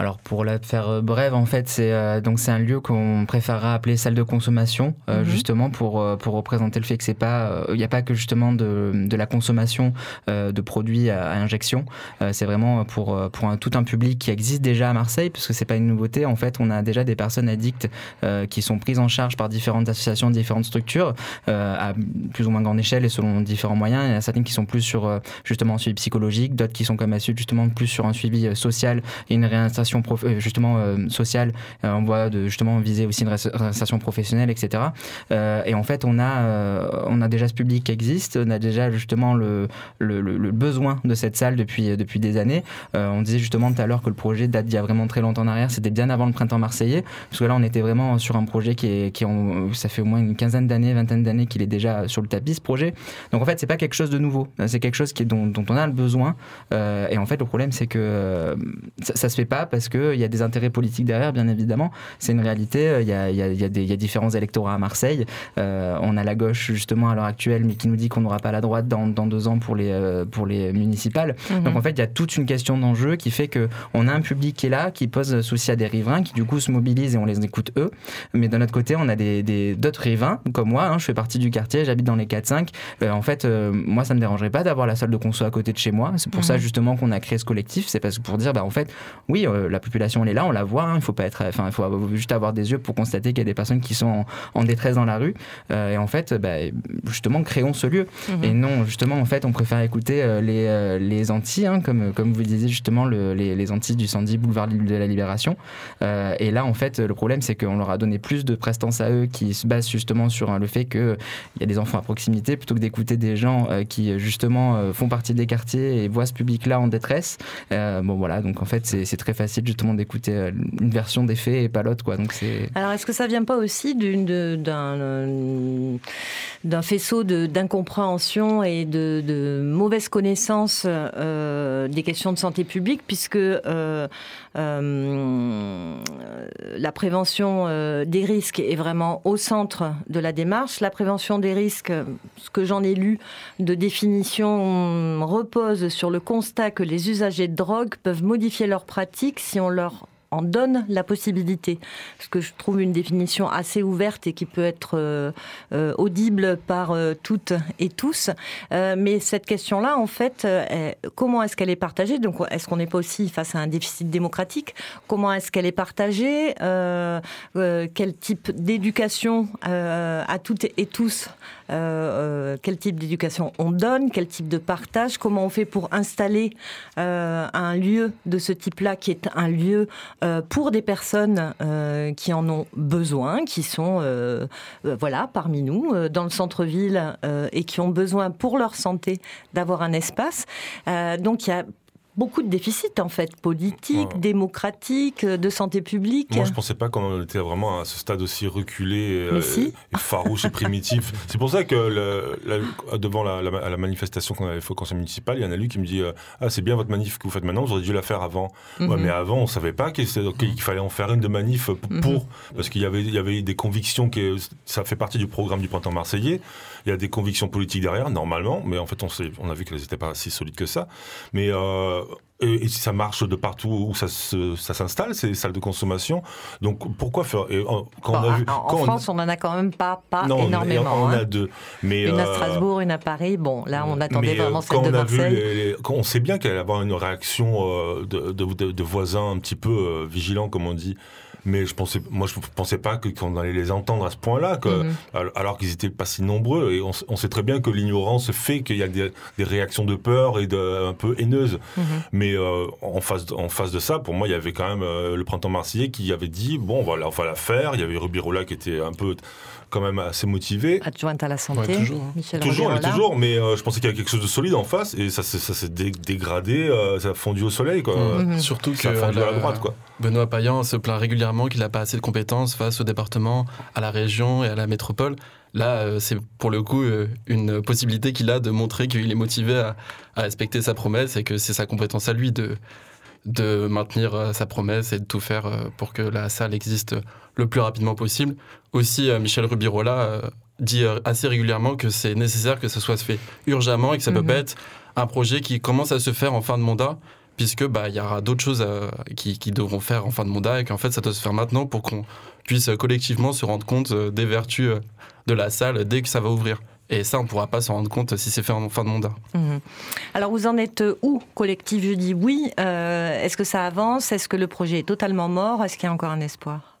Alors pour la faire euh, brève, en fait, c'est euh, donc c'est un lieu qu'on préférera appeler salle de consommation, euh, Mhm. justement pour euh, pour représenter le fait que c'est pas, il n'y a pas que justement de, de la consommation euh, de produits à, à injection. Euh, c'est vraiment pour euh, pour un, tout un public qui existe déjà à Marseille, puisque c'est pas une nouveauté. En fait, on a déjà des personnes addictes euh, qui sont prises en charge par différentes associations, différentes structures, euh, à plus ou moins grande échelle et selon différents moyens. Il y en a certaines qui sont plus sur euh, justement un suivi psychologique, d'autres qui sont comme à Sud justement plus sur un suivi euh, social et une réinsertion euh, justement euh, sociale. Euh, on voit de justement viser aussi une ré- réinsertion professionnelle, etc. Euh, et en fait, on a on a déjà ce public qui existe, on a déjà justement le le, besoin de cette salle depuis depuis des années. On disait justement tout à l'heure que le projet date d'il y a vraiment très longtemps en arrière. C'était bien avant le printemps marseillais, parce que là, on était vraiment sur un projet qui est qui ça fait au moins une quinzaine d'années, vingtaine d'années qu'il est déjà sur le tapis ce projet. Donc en fait, c'est pas quelque chose de nouveau. C'est quelque chose qui est, dont, dont on a le besoin. Et en fait, le problème, c'est que ça, ça se fait pas parce qu'il y a des intérêts politiques derrière, bien évidemment. C'est une réalité. Il y a, il y a- il y a des- il y a différents électorats à Marseille. Euh, on a la gauche, justement, à l'heure actuelle, mais qui nous dit qu'on n'aura pas la droite dans, dans deux ans pour les, euh, pour les municipales. Mhm. Donc en fait, il y a toute une question d'enjeu qui fait que on a un public qui est là, qui pose souci à des riverains, qui du coup se mobilisent et on les écoute eux. Mais d'un autre côté, on a des- d'autres riverains, comme moi. hein, je fais partie du quartier, j'habite dans les 4-5. Euh, en fait, moi, ça me dérangerait pas d'avoir la salle de conso à côté de chez moi. C'est pour ça Mhm. justement qu'on a créé ce collectif. C'est parce que pour dire, bah en fait, oui, euh, la population elle est là, on la voit. hein, il faut pas être, enfin, il faut avoir- juste avoir des yeux pour constater qu'il y a des personnes qui sont en, en détresse dans la rue. Euh, et en fait, bah, justement, créons ce lieu. Mhm. Et non, justement, en fait, on préfère écouter euh, les, les Antilles, hein, comme, comme vous disiez justement, le- les, les Antilles du 110 boulevard de la Libération. Et là, en fait, le problème, c'est qu'on leur a donné plus de prestance à eux qui se basent justement sur hein, le fait qu'il y a des enfants à proximité, plutôt que d'écouter des gens qui, justement, font partie des quartiers et voient ce public-là en détresse. Bon, voilà, donc en fait, c'est très facile justement d'écouter euh, une version des faits et pas l'autre, quoi. Donc c'est. Alors, est-ce que ça vient pas aussi d'une- de- d'un euh, d'un faisceau de- d'incompréhension et de, de mauvaise connaissance euh, des questions de santé publique, puisque euh, la prévention euh, des risques est vraiment au centre de la démarche. La prévention des risques, ce que j'en ai lu de définition, repose sur le constat que les usagers de drogue peuvent modifier leurs pratiques si on leur en donne la possibilité. Ce que je trouve une définition assez ouverte et qui peut être euh, euh, audible par euh, toutes et tous. Mais cette question-là, en fait, comment est-ce qu'elle est partagée? Donc, est-ce qu'on n'est pas aussi face à un déficit démocratique? Comment est-ce qu'elle est partagée? Quel type d'éducation à toutes et tous Quel type d'éducation on donne? Quel type de partage? Comment on fait pour installer un lieu de ce type-là qui est un lieu euh, pour des personnes euh, qui en ont besoin, qui sont euh, euh, voilà parmi nous euh, dans le centre-ville et qui ont besoin pour leur santé d'avoir un espace. Donc il y a beaucoup de déficits en fait politiques, Ouais. démocratiques, euh, de santé publique. Moi, je pensais pas qu'on était vraiment à ce stade aussi reculé, euh, Mais si. et farouche et primitif. C'est pour ça que le- la- devant la, la- à la manifestation qu'on avait fait au conseil municipal, il y en a lui qui me dit euh, Ah, c'est bien votre manif que vous faites maintenant, vous auriez dû la faire avant. Ouais, Mhm. mais avant, on savait pas qu'il fallait en faire une de manif p- Mhm. pour, parce qu'il y avait, il y avait des convictions que ça fait partie du programme du printemps marseillais. Il y a des convictions politiques derrière, normalement, mais en fait, on, on a vu qu'elles n'étaient pas si solides que ça. Mais euh, et, ça marche de partout où ça, se- ça s'installe, ces salles de consommation. Donc pourquoi faire et, euh, Quand on a vu, en en quand on- France, on n'en a quand même pas, pas non, énormément. on en hein. a deux. Mais Une à euh, Strasbourg, une à Paris. Bon, là, on attendait euh, vraiment celle de on Marseille. les- les- quand on sait bien qu'elle allait avoir une réaction de, de- de- de voisins un petit peu vigilants, comme on dit. Mais je pensais, moi, je pensais pas qu'on allait les entendre à ce point-là, que- Mhm. alors- qu'ils étaient pas si nombreux. Et on, sait très bien que l'ignorance fait qu'il y a des, des réactions de peur et de, un peu haineuses. Mhm. Mais euh, en, face, de- en face de ça, pour moi, il y avait quand même euh, le printemps marseillais qui avait dit bon, voilà, on va la faire. Il y avait Rubirola qui était un peu quand même assez motivé. Adjointe à la santé, Ouais, toujours, hein. Michel Toujours, mais Robirola. toujours, mais euh, je pensais qu'il y avait quelque chose de solide en face et ça s'est ça s'est dé- dégradé, euh, ça a fondu au soleil, quoi. Mhm. Mhm. Surtout que Ça a fondu à la la- droite, quoi. Benoît Payan se plaint régulièrement qu'il n'a pas assez de compétences face au département, à la région et à la métropole. Là, euh, c'est pour le coup euh, une possibilité qu'il a de montrer qu'il est motivé à, à respecter sa promesse et que c'est sa compétence à lui de, de maintenir euh, sa promesse et de tout faire euh, pour que la salle existe le plus rapidement possible. Aussi, euh, Michel Rubirola dit assez régulièrement que c'est nécessaire que ça soit fait urgemment et que ça Mhm. peut pas être un projet qui commence à se faire en fin de mandat puisque bah il y aura d'autres choses euh, qui, qui devront faire en fin de mandat et qu'en fait ça doit se faire maintenant pour qu'on puisse collectivement se rendre compte des vertus de la salle dès que ça va ouvrir. Et ça, on ne pourra pas s'en rendre compte si c'est fait en fin de mandat. Mhm. Alors vous en êtes où, collectif? Je dis oui. Euh, Est-ce que ça avance? Est-ce que le projet est totalement mort? Est-ce qu'il y a encore un espoir?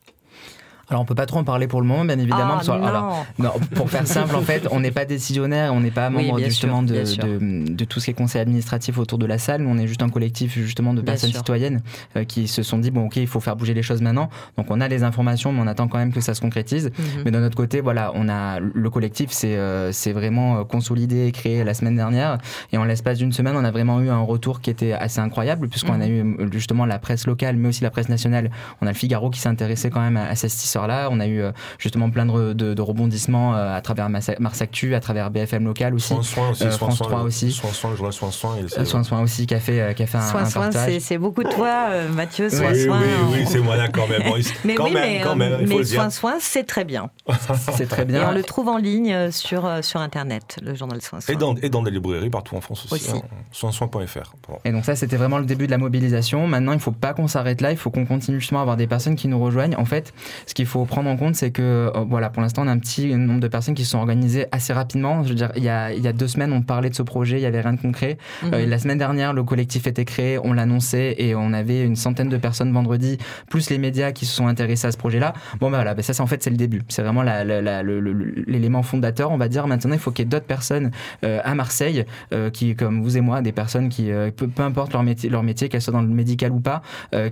Alors on peut pas trop en parler pour le moment, bien évidemment. Ah, parce non. alors, non, pour faire simple, en fait, on n'est pas décisionnaire, on n'est pas membre justement sûr, de, de, de tout ce qui est conseil administratif autour de la salle. On est juste un collectif justement de Bien personnes sûr. citoyennes euh, qui se sont dit bon, ok, il faut faire bouger les choses maintenant. Donc on a les informations, mais on attend quand même que ça se concrétise. Mhm. Mais de notre côté, voilà, on a le collectif, c'est euh, c'est vraiment euh, consolidé et créé la semaine dernière. Et en l'espace d'une semaine, on a vraiment eu un retour qui était assez incroyable, puisqu'on Mhm. a eu euh, justement la presse locale, mais aussi la presse nationale. On a le Figaro qui s'est intéressé quand même à, à cette histoire-là. On a eu euh, justement plein de, re- de- de rebondissements euh, à travers Mars Actu, à travers BFM local aussi. Soin, soin aussi. Euh, France soin, 3 le- aussi. Soin, soin, le journal Soin, soin. et c'est- Soin Soin aussi qui a fait, qui a fait un, Soin, un soin, partage. c'est- beaucoup de toi, Mathieu. Soin, oui, soin. oui, oui, c'est moi d'accord, mais bon, il- Mais quand oui, même, mais, quand même, il faut mais le dire. Soin, soin, c'est très bien. C'est très Et bien. on le trouve en ligne sur, sur Internet, le journal Soin, soin. Et dans, et dans des librairies partout en France aussi. Aussi. hein. Soinsoin.fr. Et donc ça, c'était vraiment le début de la mobilisation. Maintenant, il ne faut pas qu'on s'arrête là, il faut qu'on continue justement à avoir des personnes qui nous rejoignent. En fait, ce qu'il faut prendre en compte, c'est que, euh, voilà, pour l'instant, on a un petit nombre de personnes qui se sont organisées assez rapidement. Je veux dire, il y a, il y a deux semaines, on parlait de ce projet, il n'y avait rien de concret. Mhm. Euh, la semaine dernière, le collectif était créé, on l'annonçait et on avait une centaine de personnes vendredi, plus les médias qui se sont intéressés à ce projet-là. Bon, ben voilà, ben ça, c'est en fait, c'est le début. C'est vraiment l'élément fondateur, on va dire. Maintenant, il faut qu'il y ait d'autres personnes euh, à Marseille euh, qui, comme vous et moi, des personnes qui, peu, peu importe leur métier, leur métier qu'elles soient dans le médical ou pas,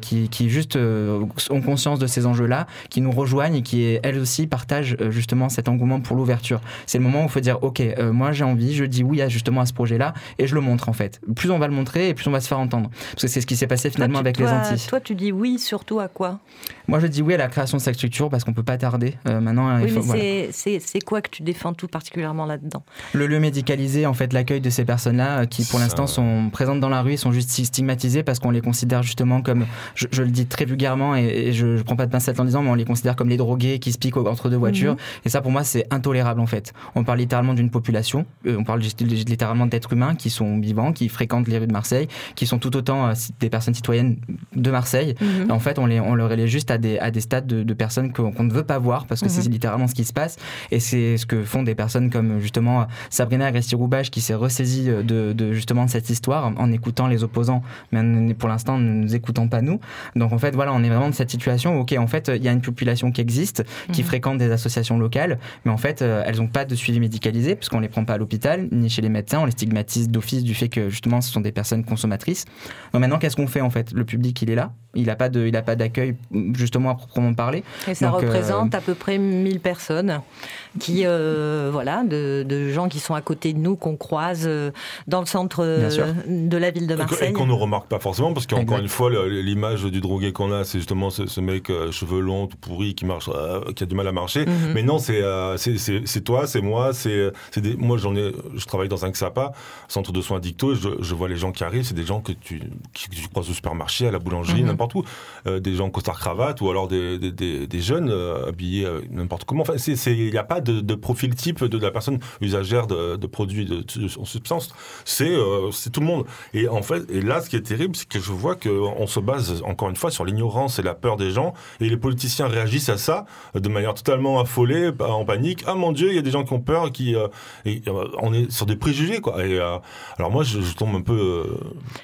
qui, qui juste ont conscience de ces enjeux-là, qui nous rejoignent et qui, elles aussi, partagent euh, justement cet engouement pour l'ouverture. C'est le moment où il faut dire, OK, euh, moi j'ai envie, je dis oui à justement à ce projet-là et je le montre en fait. Plus on va le montrer et plus on va se faire entendre. Parce que c'est ce qui s'est passé finalement Toi, tu- avec les Antilles. Toi, tu dis oui, surtout à quoi? Moi je dis oui à la création de cette structure parce qu'on peut pas tarder. Euh, maintenant, il Oui, faut, mais voilà. c'est- quoi que tu défends tout particulièrement là-dedans? Le lieu médicalisé, en fait, l'accueil de ces personnes-là euh, qui, pour l'instant, sont présentes dans la rue et sont juste stigmatisées parce qu'on les considère justement comme, je, je le dis très vulgairement et, et je, je prends pas de pincettes en disant, mais on les considère comme les drogués qui se piquent entre deux voitures. Mhm. Et ça, pour moi, c'est intolérable, en fait. On parle littéralement d'une population, euh, on parle juste- littéralement d'êtres humains qui sont vivants, qui fréquentent les rues de Marseille, qui sont tout autant euh, des personnes citoyennes de Marseille. Mhm. En fait, on, les, on leur relie juste à des, à des stades de, de personnes qu'on ne veut pas voir parce que Mhm. c'est littéralement ce qui se passe. Et c'est ce que font des personnes comme justement Sabrina Agresti-Roubache qui s'est ressaisie de, de justement de cette histoire en écoutant les opposants, mais pour l'instant, ne nous écoutons pas nous. Donc en fait, voilà, on est vraiment dans cette situation où, ok, en fait, il y a une population qui existe, qui Mhm. fréquente des associations locales, mais en fait, euh, elles n'ont pas de suivi médicalisé puisqu'on les prend pas à l'hôpital ni chez les médecins, on les stigmatise d'office du fait que justement, ce sont des personnes consommatrices. Donc maintenant, qu'est-ce qu'on fait en fait? Le public, il est là, il n'a pas de, il a pas d'accueil justement à proprement parler. Et ça Donc, euh, représente à peu près 1000 personnes qui, euh, voilà, de, de gens qui sont à côté de nous, qu'on croise euh, dans le centre euh, de la ville de Marseille. Et qu'on ne remarque pas forcément, parce qu'encore une fois, l'image du drogué qu'on a, c'est justement ce, ce mec euh, cheveux longs, tout pourri, qui marche, euh, qui a du mal à marcher. Mhm. Mais non, c'est c'est- toi, c'est moi, c'est moi j'en ai, je travaille dans un XAPA, centre de soins addictos, et je, je vois les gens qui arrivent, c'est des gens que tu, qui- que tu croises au supermarché, à la boulangerie, Mhm. n'importe où, des gens en costard cravate ou alors des, des, des- des jeunes habillés n'importe comment. Enfin, il n'y a pas de, de profil type de, la personne usagère de, de produits de, substance. C'est euh, c'est tout le monde. Et en fait, et là, ce qui est terrible, c'est que je vois qu'on se base encore une fois sur l'ignorance et la peur des gens, et les politiciens réagissent à ça de manière totalement affolée, en panique. Ah mon Dieu, il y a des gens qui ont peur, qui euh, et, euh, on est sur des préjugés quoi. Et euh, alors moi, je, je tombe un peu. euh,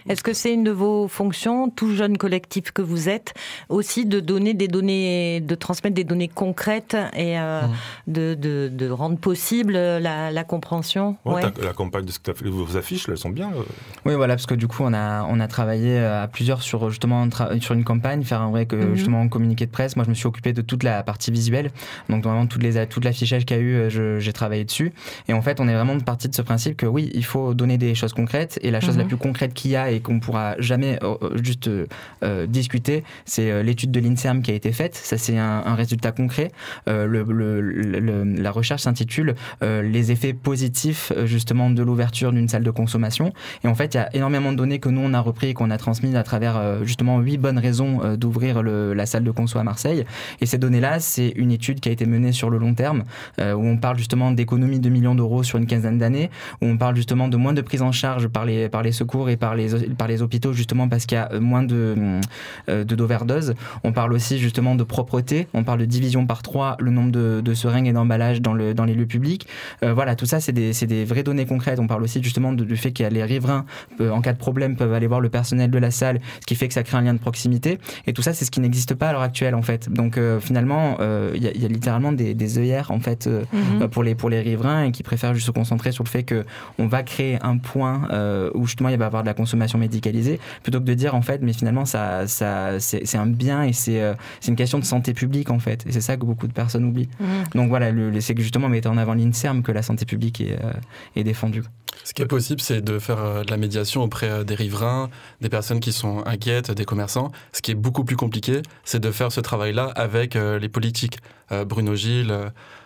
Est-ce que c'est une de vos fonctions, tout jeune collectif que vous êtes, aussi de donner des données, de transmettre des données concrètes et euh, Mhm. de, de- de rendre possible la, la compréhension ouais, Ouais. t'as- la campagne de ce que fait, vos affiches, elles sont bien. euh. Oui, voilà, parce que du coup, on a, on a travaillé euh, à plusieurs sur justement sur une campagne, faire un vrai que, Mhm. justement un communiqué de presse. Moi, je me suis occupé de toute la partie visuelle, donc vraiment toutes les, toute l'affichage qu'il y a eu, euh, j'ai travaillé dessus. Et en fait, on est vraiment parti de ce principe que oui, il faut donner des choses concrètes, et la chose Mhm. la plus concrète qu'il y a et qu'on pourra jamais euh, euh, juste euh, euh, discuter, c'est euh, l'étude de l'Inserm qui a été faite. Ça, c'est un, un résultat concret. Euh, le, le- le- le- la recherche s'intitule euh, Les effets positifs euh, justement de l'ouverture d'une salle de consommation. Et en fait, il y a énormément de données que nous, on a repris et qu'on a transmises à travers euh, justement huit bonnes raisons d'ouvrir la salle de conso à Marseille. Et ces données-là, c'est une étude qui a été menée sur le long terme, où on parle justement d'économies de millions d'euros sur une quinzaine d'années, où on parle justement de moins de prise en charge par les, secours et par les, hôpitaux, justement parce qu'il y a moins de, de d'overdose. On parle aussi justement de propreté, on parle de division par trois le nombre de, de seringues et d'emballages dans, le, dans les lieux publics. Euh, voilà, tout ça, c'est des, vraies données concrètes. On parle aussi justement de- du fait qu'il y a les riverains, euh, en cas de problème, peuvent aller voir le personnel de la salle, ce qui fait que ça crée un lien de proximité. Et tout ça, c'est ce qui n'existe pas à l'heure actuelle, en fait. Donc, euh, finalement, il y, a- il y a littéralement des, des œillères, en fait, Mhm. pour, les, pour les riverains et qui préfèrent juste se concentrer sur le fait qu'on va créer un point où justement il va y avoir de la consommation médicalisée, plutôt que de dire, en fait, mais finalement, ça, ça, c'est un bien et c'est une question de santé publique, en fait. Et c'est ça que beaucoup de personnes oublient. Mhm. Donc voilà, le- c'est que justement, mettait en avant l'INSERM que la santé publique est, euh, est défendue. Ce qui est possible, c'est de faire euh, de la médiation auprès euh, des riverains, des personnes qui sont inquiètes, des commerçants. Ce qui est beaucoup plus compliqué, c'est de faire ce travail-là avec les politiques. Bruno Gilles,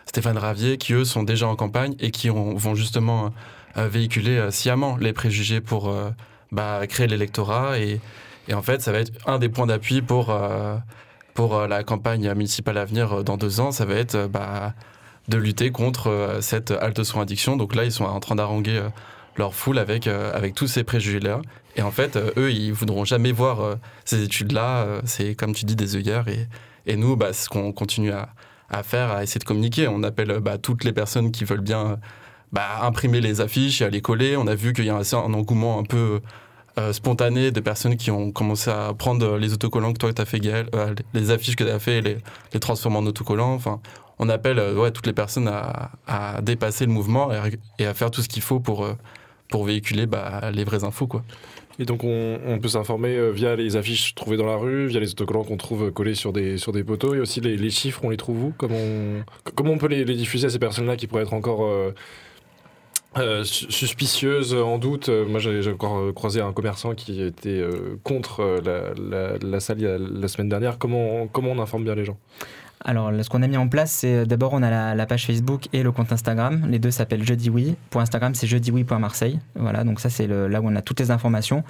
Stéphane Ravier, qui eux sont déjà en campagne et qui ont- vont justement véhiculer sciemment les préjugés pour bah, créer l'électorat. Et, en fait, ça va être un des points d'appui pour, pour la campagne municipale à venir dans deux ans. Ça va être bah, de lutter contre euh, cette halte soins addiction. Donc là, ils sont en train d'haranguer euh, leur foule avec, euh, avec tous ces préjugés-là. Et en fait, eux, ils voudront jamais voir ces études-là. C'est, comme tu dis, des œillères. Et, et nous, bah, ce qu'on continue à, à faire, à essayer de communiquer. On appelle bah, toutes les personnes qui veulent bien bah, imprimer les affiches et à les coller. On a vu qu'il y a un, un engouement un peu spontané de personnes qui ont commencé à prendre les autocollants que toi, tu as fait, les affiches que tu as fait les, les transformer en autocollants. Enfin, on appelle euh, toutes les personnes à, dépasser le mouvement et à, faire tout ce qu'il faut pour, euh, pour véhiculer bah, les vraies infos. Quoi. Et donc on, peut s'informer euh, via les affiches trouvées dans la rue, via les autocollants qu'on trouve collés sur des, sur des poteaux, et aussi les, chiffres, on les trouve où? Comment on, comment on peut les, diffuser à ces personnes-là qui pourraient être encore euh, euh, su- suspicieuses, en doute? Moi j'ai encore croisé un commerçant qui était contre la, la, la salle il y a- la semaine dernière. Comment, comment on informe bien les gens? Alors, ce qu'on a mis en place, c'est euh, d'abord, on a la, page Facebook et le compte Instagram. Les deux s'appellent Jeudi Oui. Pour Instagram, c'est jeudi-oui.marseille. Voilà, donc ça, c'est là où on a toutes les informations.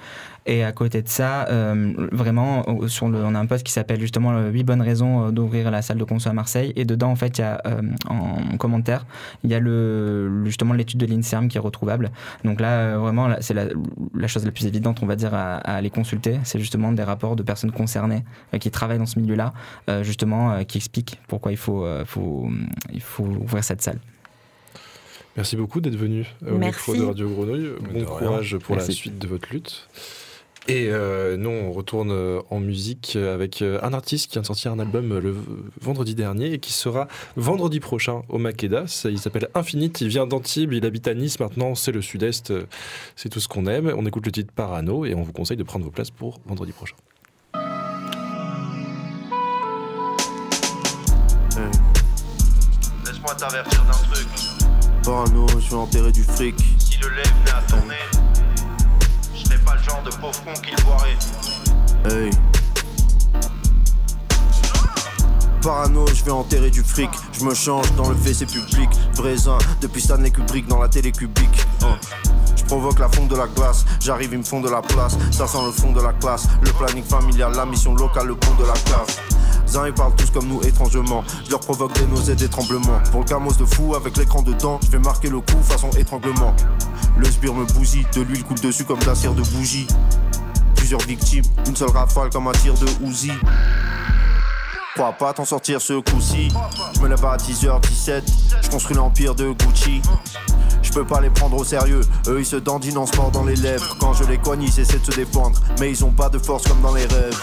Et à côté de ça, euh, vraiment, au- sur le, on a un post qui s'appelle justement euh, 8 bonnes raisons euh, d'ouvrir la salle de conso à Marseille. Et dedans, en fait, il y a euh, en commentaire, il y a le, justement l'étude de l'INSERM qui est retrouvable. Donc là, euh, vraiment, c'est la, la chose la plus évidente, on va dire, à, à aller consulter. C'est justement des rapports de personnes concernées euh, qui travaillent dans ce milieu-là, euh, justement, euh, qui expliquent pourquoi il faut, euh, faut, il faut ouvrir cette salle. Merci beaucoup d'être venu euh, au Merci. micro de Radio Grenouille. Bon de courage pour la suite de votre lutte. Et euh, nous, on retourne euh, en musique avec euh, un artiste qui vient de sortir un album euh, le vendredi dernier et qui sera vendredi prochain au Makeda. Il s'appelle Infinite, il vient d'Antibes, il habite à Nice maintenant, c'est le sud-est, euh, c'est tout ce qu'on aime. On écoute le titre Parano et on vous conseille de prendre vos places pour vendredi prochain. Laisse-moi t'avertir d'un truc. Parano, je vais enterrer du fric. Si le lait venait à tourner, de pauvre con qui le boirait. Hey. Parano, je vais enterrer du fric. Je me change dans le WC public. Brésin, depuis Stanley Kubrick dans la télé cubique. Hein. Je provoque la fonte de la glace. J'arrive, ils me font de la place. Ça sent le fond de la classe. Le planning familial, la mission locale, le pont de la classe. Ils parlent tous comme nous étrangement. Je leur provoque des nausées, des tremblements. Pour le camos de fou, avec l'écran dedans, je vais marquer le coup façon étranglement. Le sbire me bousille, de l'huile coule dessus comme de la cire de bougie. Plusieurs victimes, une seule rafale comme un tir de Uzi. Crois pas t'en sortir ce coup-ci. Je me lève à 10h17, je construis l'empire de Gucci. Je peux pas les prendre au sérieux, eux ils se dandinent en se mordant les lèvres. Quand je les coigne, ils essaient de se défendre, mais ils ont pas de force comme dans les rêves.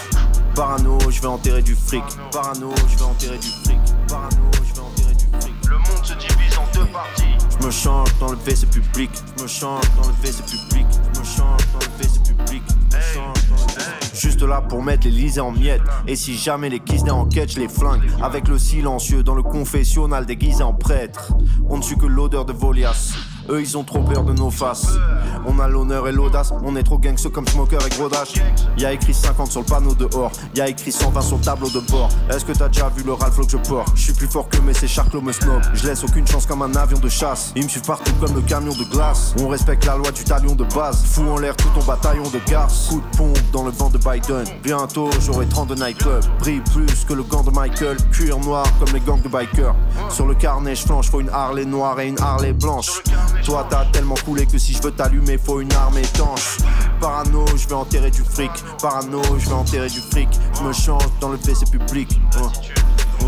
Parano, je vais enterrer du fric. Parano, je vais enterrer du fric. Parano, je vais enterrer du fric. Le monde se divise en deux parties. Je me change dans le WC public. Je me change dans le WC public. Je me change dans le public. Juste là pour mettre l'Elysée en miettes. Et si jamais les Kisney en quête, je les flingue. Avec le silencieux dans le confessionnal déguisé en prêtre. On ne suit que l'odeur de Volias. Eux, ils ont trop peur de nos faces. On a l'honneur et l'audace, on est trop gangster comme smoker et gros dash. Y'a écrit 50 sur le panneau dehors, y'a écrit 120 sur le tableau de bord. Est-ce que t'as déjà vu le Ralph que je porte Je suis plus fort que mes ces charclos me snob. Je laisse aucune chance comme un avion de chasse. Ils me suivent partout comme le camion de glace. On respecte la loi du talion de base. Fous en l'air tout ton bataillon de garce. Coup de pompe dans le vent de Biden. Bientôt j'aurai 30 de nightclub. Brille plus que le gant de Michael. Cuir noir comme les gangs de bikers. Sur le carnet, je flanche, faut une Harley noire et une Harley blanche. Toi t'as tellement coulé que si je veux t'allumer, faut une arme étanche. Parano, je vais enterrer du fric. Parano, je vais enterrer du fric. Je me change dans le PC public. Oh, oh.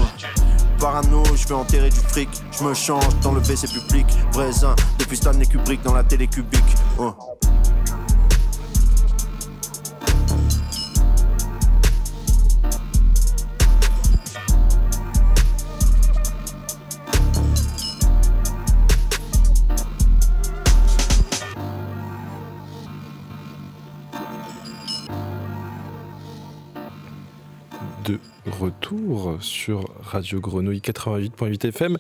Parano, je vais enterrer du fric. Je me change dans le WC public. Vrai depuis Stanley Kubrick dans la télé cubique. Retour sur Radio Grenouille 88.8 FM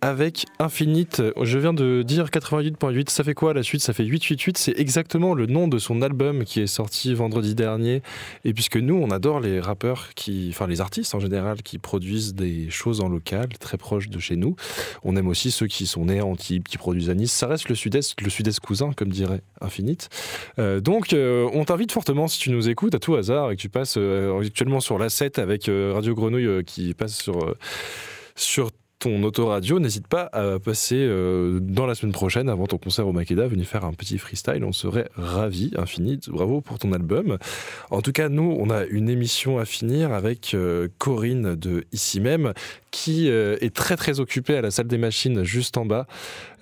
avec Infinite. Je viens de dire 88.8, ça fait quoi la suite? Ça fait 888, c'est exactement le nom de son album qui est sorti vendredi dernier. Et puisque nous, on adore les rappeurs, qui, enfin les artistes en général, qui produisent des choses en local, très proches de chez nous, on aime aussi ceux qui sont nés à Antibes, qui produisent à Nice. Ça reste le sud-est, le sud-est cousin, comme dirait Infinite. Euh, donc, euh, on t'invite fortement, si tu nous écoutes, à tout hasard, et que tu passes euh, actuellement sur la 7 avec euh, Radio Grenouille qui passe sur... sur ton autoradio, n'hésite pas à passer euh, dans la semaine prochaine, avant ton concert au Makeda, venir faire un petit freestyle. On serait ravis, infini. Bravo pour ton album. En tout cas, nous, on a une émission à finir avec euh, Corinne de ici même, qui euh, est très très occupée à la salle des machines juste en bas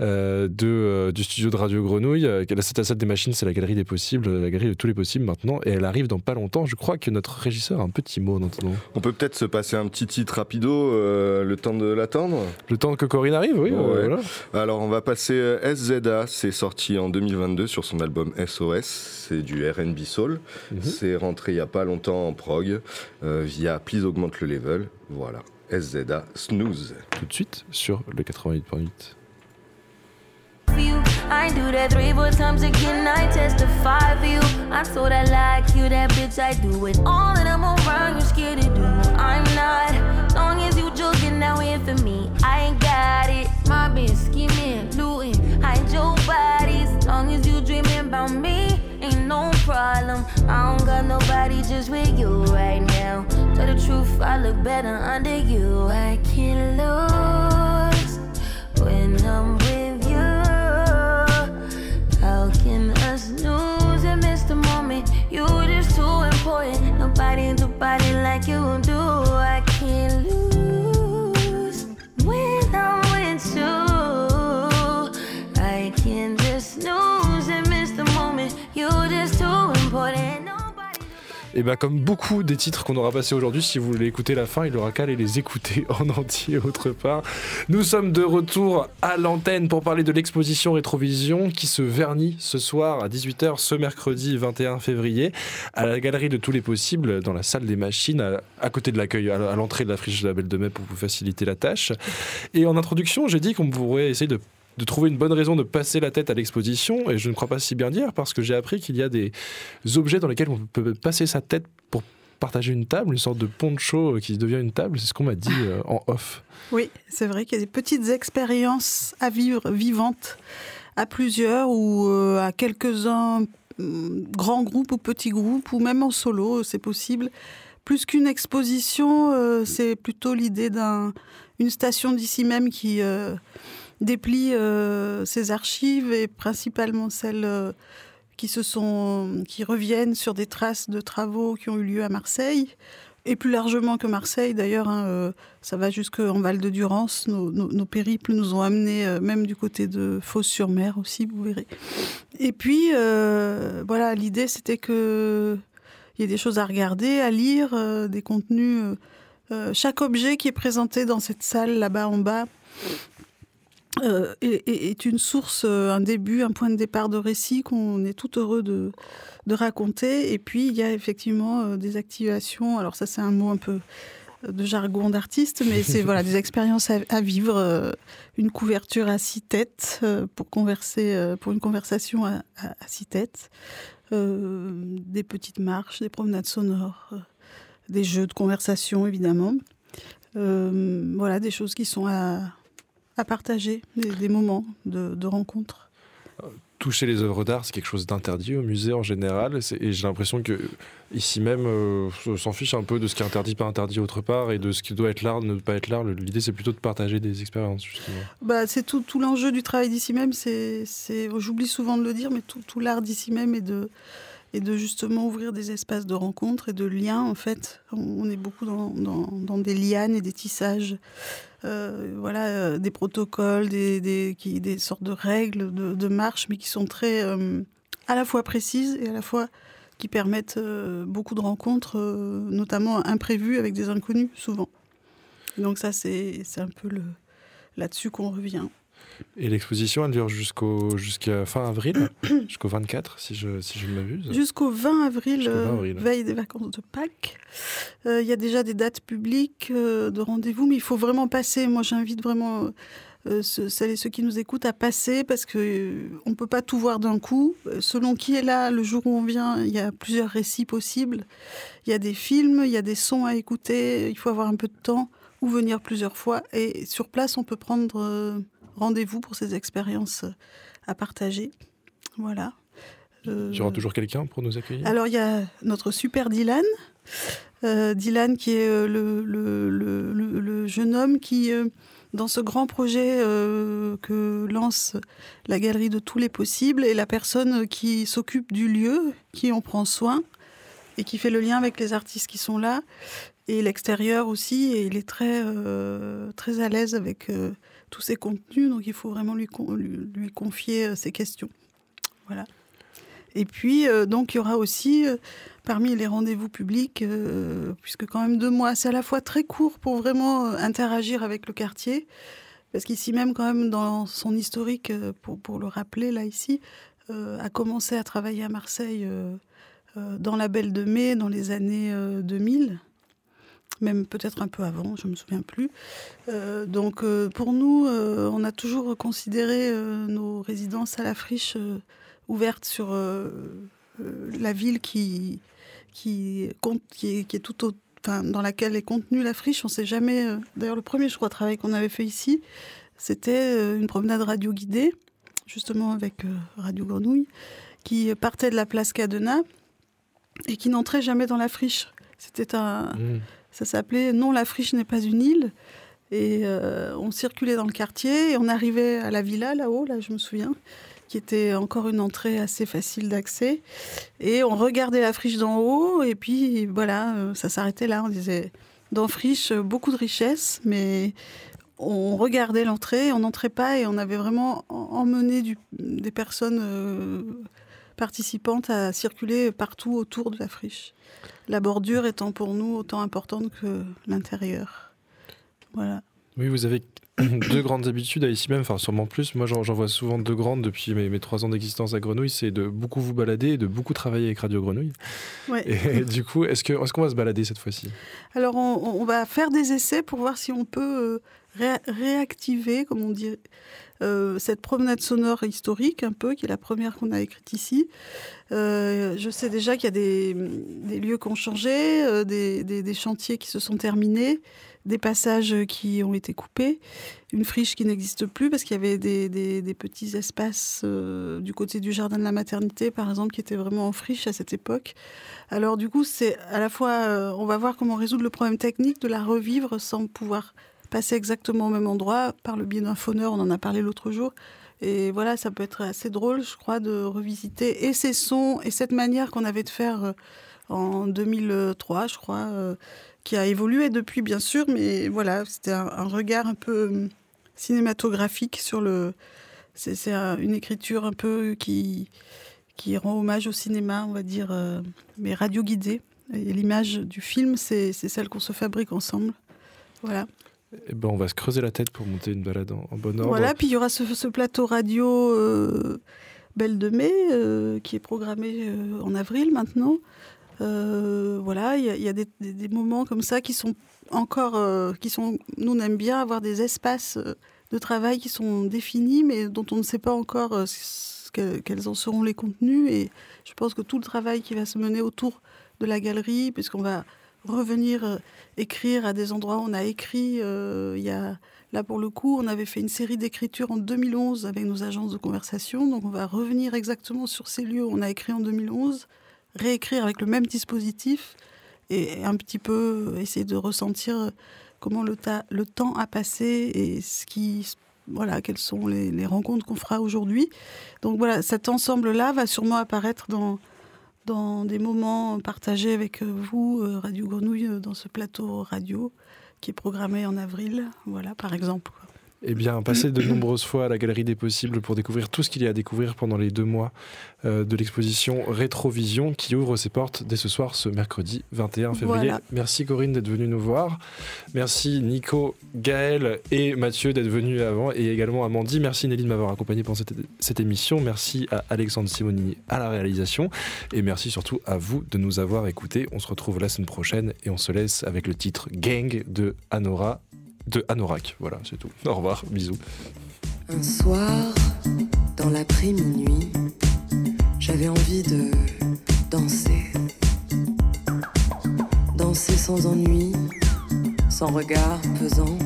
euh, de, euh, du studio de Radio Grenouille. La la salle des machines, c'est la galerie des possibles, la galerie de tous les possibles maintenant, et elle arrive dans pas longtemps. Je crois que notre régisseur a un petit mot maintenant. On peut peut-être se passer un petit titre rapido, euh, le temps de l'attendre? Le temps que Corinne arrive, oui. Euh, voilà. Alors on va passer SZA, c'est sorti en 2022 sur son album SOS, c'est du R&B soul. Mhm. C'est rentré il y a pas longtemps en prog euh, via Please Augmente le Level. Voilà, SZA, Snooze. Tout de suite sur le 88.8. for you. I do that three, four times again. I testify for you. I told I like you, that bitch. I do it all, and I'm around. You scared to do? I'm not. Long as you joking, now in for me. I ain't got it. My bitch scheming, looting, hide your bodies. Long as you dreaming about me, problem. I don't got nobody just with you right now. Tell the truth, I look better under you. I can't lose when I'm with you. How can us lose and miss the moment? You just too important. Nobody do body like you do. I can't lose when I'm with you. Et bah comme beaucoup des titres qu'on aura passés aujourd'hui, si vous voulez écouter la fin, il aura qu'à aller les écouter en entier autre part. Nous sommes de retour à l'antenne pour parler de l'exposition Rétrovision qui se vernit ce soir à 18h ce mercredi 21 février à la galerie de tous les possibles dans la salle des machines à, à côté de l'accueil, à l'entrée de la friche de la Belle de Mai pour vous faciliter la tâche. Et en introduction, j'ai dit qu'on pourrait essayer de de trouver une bonne raison de passer la tête à l'exposition, et je ne crois pas si bien dire, parce que j'ai appris qu'il y a des objets dans lesquels on peut passer sa tête pour partager une table, une sorte de poncho qui devient une table, c'est ce qu'on m'a dit euh, en off. Oui, c'est vrai qu'il y a des petites expériences à vivre vivantes à plusieurs ou euh, à quelques-uns, hum, grands groupes ou petits groupes, ou même en solo, c'est possible. Plus qu'une exposition, euh, c'est plutôt l'idée d'une station d'ici même qui déplie euh, ses archives et principalement celles euh, qui se sont, qui reviennent sur des traces de travaux qui ont eu lieu à Marseille et plus largement que Marseille d'ailleurs. hein, euh, ça va jusqu'en Val de Durance. Nos, périples nous ont amenés même du côté de Fos-sur-Mer aussi, vous verrez. Et puis voilà, l'idée c'était que il y ait des choses à regarder, à lire, des contenus. chaque objet qui est présenté dans cette salle là-bas en bas euh, est, une source, euh, un début, un point de départ de récit qu'on est tout heureux de, de raconter. Et puis il y a effectivement euh, des activations. Alors ça c'est un mot un peu de jargon d'artiste, mais c'est voilà des expériences à, à vivre, euh, une couverture à six têtes euh, pour converser, pour une conversation à, à- à six têtes, des petites marches, des promenades sonores, des jeux de conversation évidemment, voilà des choses qui sont à, à partager, des, des moments de, de rencontre. toucher les œuvres d'art, c'est quelque chose d'interdit au musée en général. Et j'ai l'impression que ici même, euh, on s'en fiche un peu de ce qui est interdit, pas interdit autre part, et de ce qui doit être l'art, ne pas être l'art. L'idée, c'est plutôt de partager des expériences, justement. Bah, c'est tout, tout l'enjeu du travail d'ici même. C'est, j'oublie souvent de le dire, mais tout, tout l'art d'ici même est de, est de justement ouvrir des espaces de rencontre et de liens. En fait, on, est beaucoup dans, des lianes et des tissages. Euh, voilà, euh, des protocoles, des, sortes de règles de, de marche, mais qui sont très euh, à la fois précises et à la fois qui permettent beaucoup de rencontres, notamment imprévues avec des inconnus, souvent. Donc ça, c'est, un peu là-dessus qu'on revient. Et l'exposition, elle dure jusqu'au, jusqu'à fin avril, jusqu'au 24, si je, si je m'abuse. Jusqu'au 20 avril, Jusqu'au 20 euh, avril. veille des vacances de Pâques. Euh, Il y a déjà des dates publiques euh, de rendez-vous, mais il faut vraiment passer. Moi, j'invite vraiment ceux- celles et ceux qui nous écoutent à passer parce que on ne peut pas tout voir d'un coup. Selon qui est là, le jour où on vient, il y a plusieurs récits possibles. Il y a des films, il y a des sons à écouter. Il faut avoir un peu de temps ou venir plusieurs fois. Et sur place, on peut prendre rendez-vous pour ces expériences euh, à partager. Voilà. Euh, Il y aura toujours quelqu'un pour nous accueillir? Alors, il y a notre super Dylan. Euh, Dylan, qui est le, le- le- le- le jeune homme qui, euh, dans ce grand projet que lance la Galerie de tous les possibles, est la personne qui s'occupe du lieu, qui en prend soin et qui fait le lien avec les artistes qui sont là et l'extérieur aussi. Et il est très, très à l'aise avec tous ces contenus, donc il faut vraiment lui, lui, confier euh, ces questions. Voilà. Et puis, euh, donc, il y aura aussi, euh, parmi les rendez-vous publics, euh, puisque quand même deux mois, c'est à la fois très court pour vraiment euh, interagir avec le quartier, parce qu'ici même, quand même, dans son historique, euh, pour, pour le rappeler, là, ici, euh, a commencé à travailler à Marseille euh, euh, dans la Belle de Mai, dans les années euh, 2000 même peut-être un peu avant, je ne me souviens plus. Euh, donc euh, pour nous, euh, on a toujours considéré nos résidences à la friche ouvertes sur la ville qui, qui, est, tout au- dans laquelle est contenue la friche. On sait jamais. D'ailleurs, le premier, je crois, travail qu'on avait fait ici, c'était une promenade radio guidée, justement avec Radio Grenouille, qui partait de la place Cadena et qui n'entrait jamais dans la friche. C'était un, Mmh. Ça s'appelait Non, la friche n'est pas une île. Et euh, on circulait dans le quartier et on arrivait à la villa là-haut, là je me souviens, qui était encore une entrée assez facile d'accès. Et on regardait la friche d'en haut et puis voilà, euh, ça s'arrêtait là. On disait dans friche, beaucoup de richesse, mais on regardait l'entrée, on n'entrait pas et on avait vraiment en- emmené des personnes euh, participantes à circuler partout autour de la friche. La bordure étant pour nous autant importante que l'intérieur. Voilà. Oui, vous avez deux grandes habitudes à ici même, enfin sûrement plus. Moi, j'en vois souvent deux grandes depuis mes, mes trois ans d'existence à Grenouille. C'est de beaucoup vous balader et de beaucoup travailler avec Radio Grenouille. Ouais. Et du coup, est-ce qu'on va se balader cette fois-ci? Alors, on, on va faire des essais pour voir si on peut euh, ré- réactiver, comme on dit, euh, cette promenade sonore historique, un peu, qui est la première qu'on a écrite ici. Euh, je sais déjà qu'il y a des, lieux qui ont changé, euh, des, chantiers qui se sont terminés, des passages qui ont été coupés, une friche qui n'existe plus parce qu'il y avait des, petits espaces du côté du jardin de la maternité, par exemple, qui étaient vraiment en friche à cette époque. Alors du coup, c'est à la fois, on va voir comment résoudre le problème technique de la revivre sans pouvoir passer exactement au même endroit par le biais d'un phoneur. On en a parlé l'autre jour. Et voilà, ça peut être assez drôle, je crois, de revisiter et ces sons et cette manière qu'on avait de faire euh, en 2003, je crois, euh, qui a évolué depuis, bien sûr, mais voilà, c'était un, regard un peu euh, cinématographique sur le. C'est c'est un- une écriture un peu qui, qui rend hommage au cinéma, on va dire, euh, mais radio-guidé. Et l'image du film, c'est celle qu'on se fabrique ensemble. Voilà. Eh ben, on va se creuser la tête pour monter une balade en, bon ordre. Voilà, puis il y aura ce, plateau radio euh, Belle de Mai euh, qui est programmé euh, en avril maintenant. Voilà, il y a, des, moments comme ça qui sont encore, qui sont, nous on aime bien avoir des espaces de travail qui sont définis, mais dont on ne sait pas encore quels en seront les contenus. Et je pense que tout le travail qui va se mener autour de la galerie, puisqu'on va revenir euh, écrire à des endroits où on a écrit, euh, y a Là, pour le coup, on avait fait une série d'écritures en 2011 avec nos agences de conversation. Donc, on va revenir exactement sur ces lieux où on a écrit en 2011, réécrire avec le même dispositif et un petit peu essayer de ressentir comment le, temps a passé et ce qui, voilà, quelles sont les, les rencontres qu'on fera aujourd'hui. Donc voilà, cet ensemble-là va sûrement apparaître dans, dans des moments partagés avec euh, vous, euh, Radio Grenouille, euh, dans ce plateau radio qui est programmé en avril, voilà, par exemple. Eh bien, passez de nombreuses fois à la Galerie des Possibles pour découvrir tout ce qu'il y a à découvrir pendant les deux mois euh, de l'exposition Rétrovision qui ouvre ses portes dès ce soir, ce mercredi 21 février. Voilà. Merci Corinne d'être venue nous voir. Merci Nico, Gaël et Mathieu d'être venus avant et également Amandie. Merci Nelly de m'avoir accompagné pendant cette, cette émission. Merci à Alexandre Simonini à la réalisation et merci surtout à vous de nous avoir écoutés. On se retrouve la semaine prochaine et on se laisse avec le titre Gang de Anora de Anorak. Voilà, c'est tout. Au revoir, bisous. Un soir, dans l'après-minuit, j'avais envie de danser. Danser sans ennui, sans regard pesant.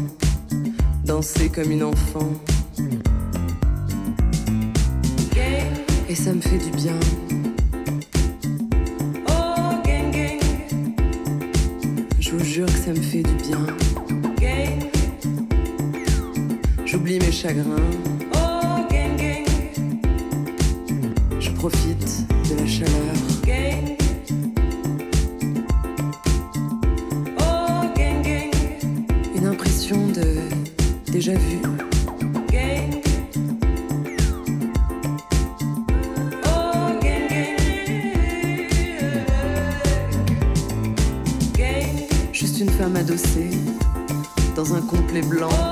Danser comme une enfant. Et ça me fait du bien. Je vous jure que ça me fait du bien. J'oublie mes chagrins. Je profite de la chaleur. Une impression de déjà vu. Juste une femme adossée dans un complet blanc